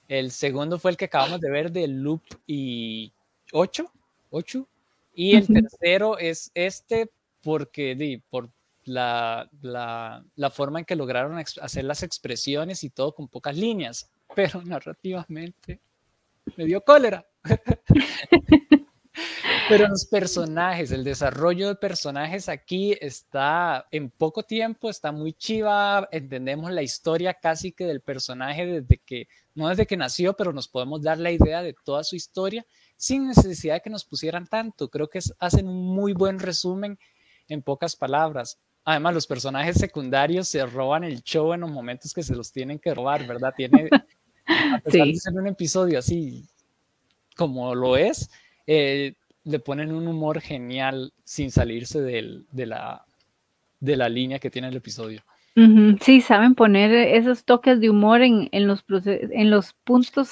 el segundo fue el que acabamos de ver de Loop y 8, 8 y el tercero es este porque di, por la, la, la, forma en que lograron hacer las expresiones y todo con pocas líneas, pero narrativamente me dio cólera. Pero los personajes, el desarrollo de personajes aquí está en poco tiempo, está muy chiva, entendemos la historia casi que del personaje desde que, no desde que nació, pero nos podemos dar la idea de toda su historia sin necesidad de que nos pusieran tanto. Creo que hacen un muy buen resumen en pocas palabras. Además, los personajes secundarios se roban el show en los momentos que se los tienen que robar, ¿verdad? Tiene, a pesar de ser un episodio así como lo es, eh, le ponen un humor genial sin salirse de, la, de la línea que tiene el episodio. Sí, saben poner esos toques de humor en, los, en los puntos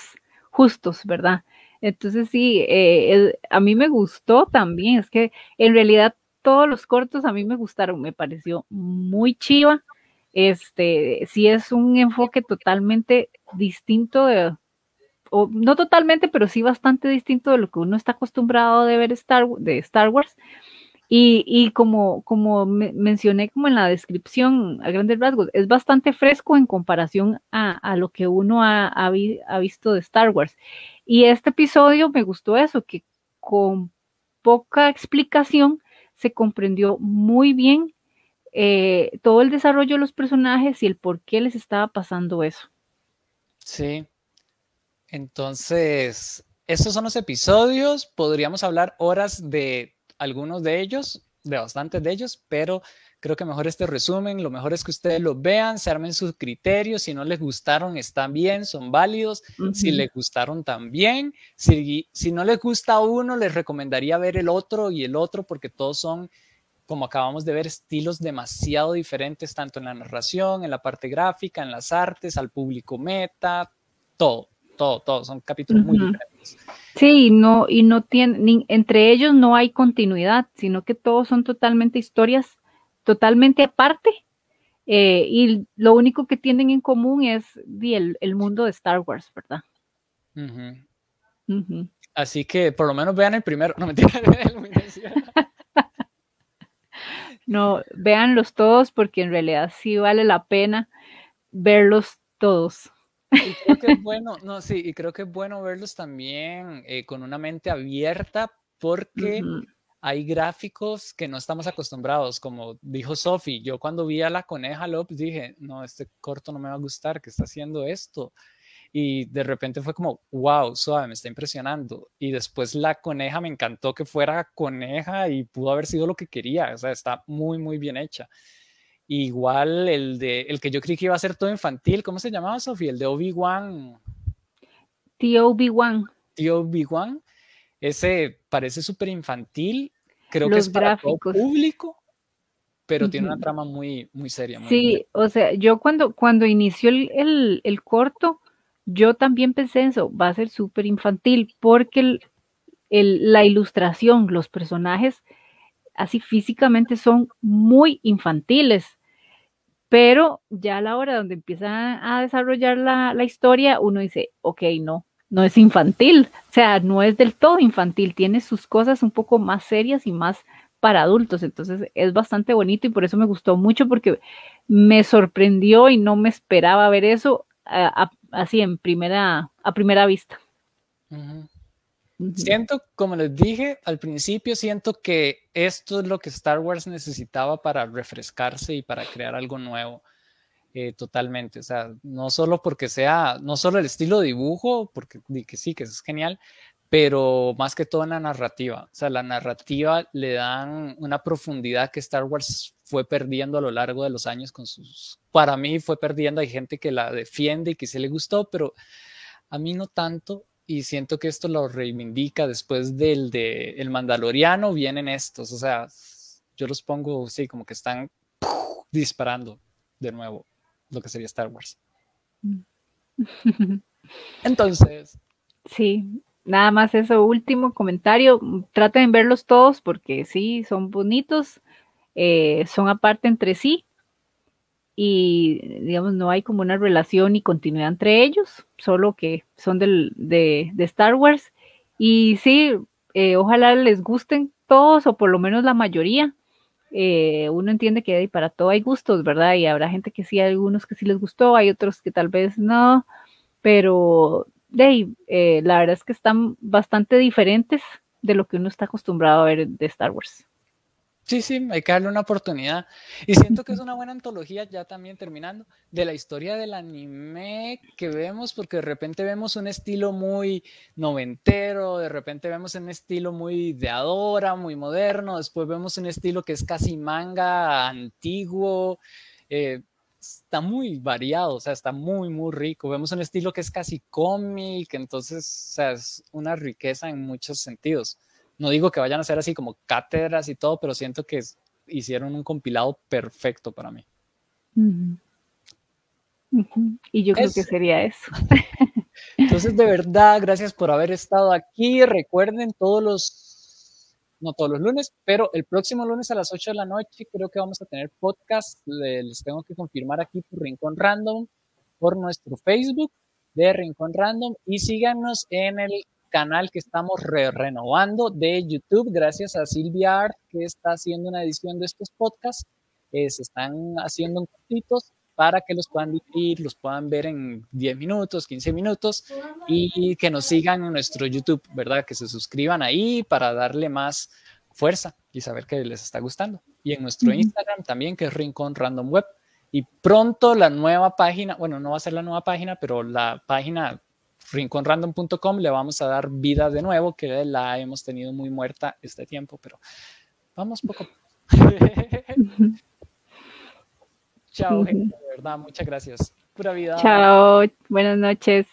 justos, ¿verdad? Entonces sí, eh, a mí me gustó también, es que en realidad todos los cortos a mí me gustaron, me pareció muy chiva. Este, sí es un enfoque totalmente distinto de, no totalmente, pero sí bastante distinto de lo que uno está acostumbrado de ver Star, de Star Wars. Y, como, como mencioné como en la descripción a grandes rasgos, es bastante fresco en comparación a, lo que uno ha, visto de Star Wars. Y este episodio me gustó eso, que con poca explicación se comprendió muy bien eh, todo el desarrollo de los personajes y el por qué les estaba pasando eso. Sí, entonces, estos son los episodios. Podríamos hablar horas de algunos de ellos, de bastantes de ellos, pero creo que mejor este resumen, lo mejor es que ustedes lo vean, se armen sus criterios, si no les gustaron, están bien, son válidos, si les gustaron también, si, si no les gusta uno, les recomendaría ver el otro y el otro, porque todos son como acabamos de ver, estilos demasiado diferentes, tanto en la narración, en la parte gráfica, en las artes, al público meta, todo, todo, todo, son capítulos muy diferentes. Sí, no, y no tienen, entre ellos no hay continuidad, sino que todos son totalmente historias totalmente aparte. Eh, y lo único que tienen en común es el, mundo de Star Wars, ¿verdad? Así que por lo menos vean el primero. No, mentira. no, véanlos todos porque en realidad sí vale la pena verlos todos. Y creo que es bueno, no, sí, y creo que es bueno verlos también eh, con una mente abierta porque hay gráficos que no estamos acostumbrados, como dijo Sophie, yo cuando vi a la coneja López dije, no, este corto no me va a gustar, que está haciendo esto? Y de repente fue como, wow, suave, me está impresionando. Y después la coneja me encantó que fuera coneja y pudo haber sido lo que quería, o sea, está muy, muy bien hecha. Igual el de el que yo creí que iba a ser todo infantil, ¿cómo se llamaba, Sofía? El de Obi-Wan. Tío Obi-Wan. Tío Obi-Wan. Ese parece súper infantil. Creo que es para todo público, pero tiene una trama muy, muy seria. sí, o sea, yo cuando, cuando inició el, el, corto, yo también pensé en eso, va a ser súper infantil, porque el, la ilustración, los personajes así físicamente son muy infantiles. Pero ya a la hora donde empiezan a desarrollar la, historia, uno dice, ok, no, no es infantil, o sea, no es del todo infantil, tiene sus cosas un poco más serias y más para adultos, entonces es bastante bonito y por eso me gustó mucho porque me sorprendió y no me esperaba ver eso así en primera, a primera vista. Siento, como les dije al principio, siento que esto es lo que Star Wars necesitaba para refrescarse y para crear algo nuevo. Eh, totalmente, o sea, no solo porque sea, no solo el estilo de dibujo, porque que sí, que es genial, pero más que todo en la narrativa. O sea, la narrativa le dan una profundidad que Star Wars fue perdiendo a lo largo de los años con sus... Para mí fue perdiendo, hay gente que la defiende y que se le gustó, pero a mí no tanto y siento que esto lo reivindica después del de El Mandaloriano, vienen estos, o sea, yo los pongo, sí, como que están disparando de nuevo lo que sería Star Wars. Entonces. Sí, nada más eso último comentario, traten de verlos todos porque sí, son bonitos, eh, son aparte entre sí y digamos no hay como una relación y continuidad entre ellos, solo que son del, de, Star Wars. Y sí, eh, ojalá les gusten todos o por lo menos la mayoría. Eh, uno entiende que para todo hay gustos, ¿verdad? Y habrá gente que sí, algunos que sí les gustó, hay otros que tal vez no, pero de, eh, la verdad es que están bastante diferentes de lo que uno está acostumbrado a ver de Star Wars. Sí, sí, hay que darle una oportunidad. Y siento que es una buena antología, ya también terminando, de la historia del anime que vemos, porque de repente vemos un estilo muy noventero, de repente vemos un estilo muy de Adora, muy moderno, después vemos un estilo que es casi manga antiguo. Eh, está muy variado, o sea, está muy, muy rico. Vemos un estilo que es casi cómic, entonces, o sea, es una riqueza en muchos sentidos. No digo que vayan a ser así como cátedras y todo, pero siento que hicieron un compilado perfecto para mí. Y yo creo que sería eso. Entonces, de verdad, gracias por haber estado aquí. Recuerden todos los, no todos los lunes, pero el próximo lunes a las 8 de la noche creo que vamos a tener podcast. Les tengo que confirmar aquí por Rincón Random, por nuestro Facebook de Rincón Random y síganos en el canal que estamos renovando de YouTube, gracias a Silvia Art, que está haciendo una edición de estos podcasts. Eh, se están haciendo un cortitos para que los puedan dividir, los puedan ver en 10 minutos, 15 minutos y que nos sigan en nuestro YouTube, ¿verdad? Que se suscriban ahí para darle más fuerza y saber que les está gustando. Y en nuestro Instagram también, que es Rincón Random Web. Y pronto la nueva página, bueno, no va a ser la nueva página, pero la página rinconrandom.com le vamos a dar vida de nuevo, que la hemos tenido muy muerta este tiempo, pero vamos poco. Chao, gente, de verdad, muchas gracias. Pura vida. Chao, buenas noches.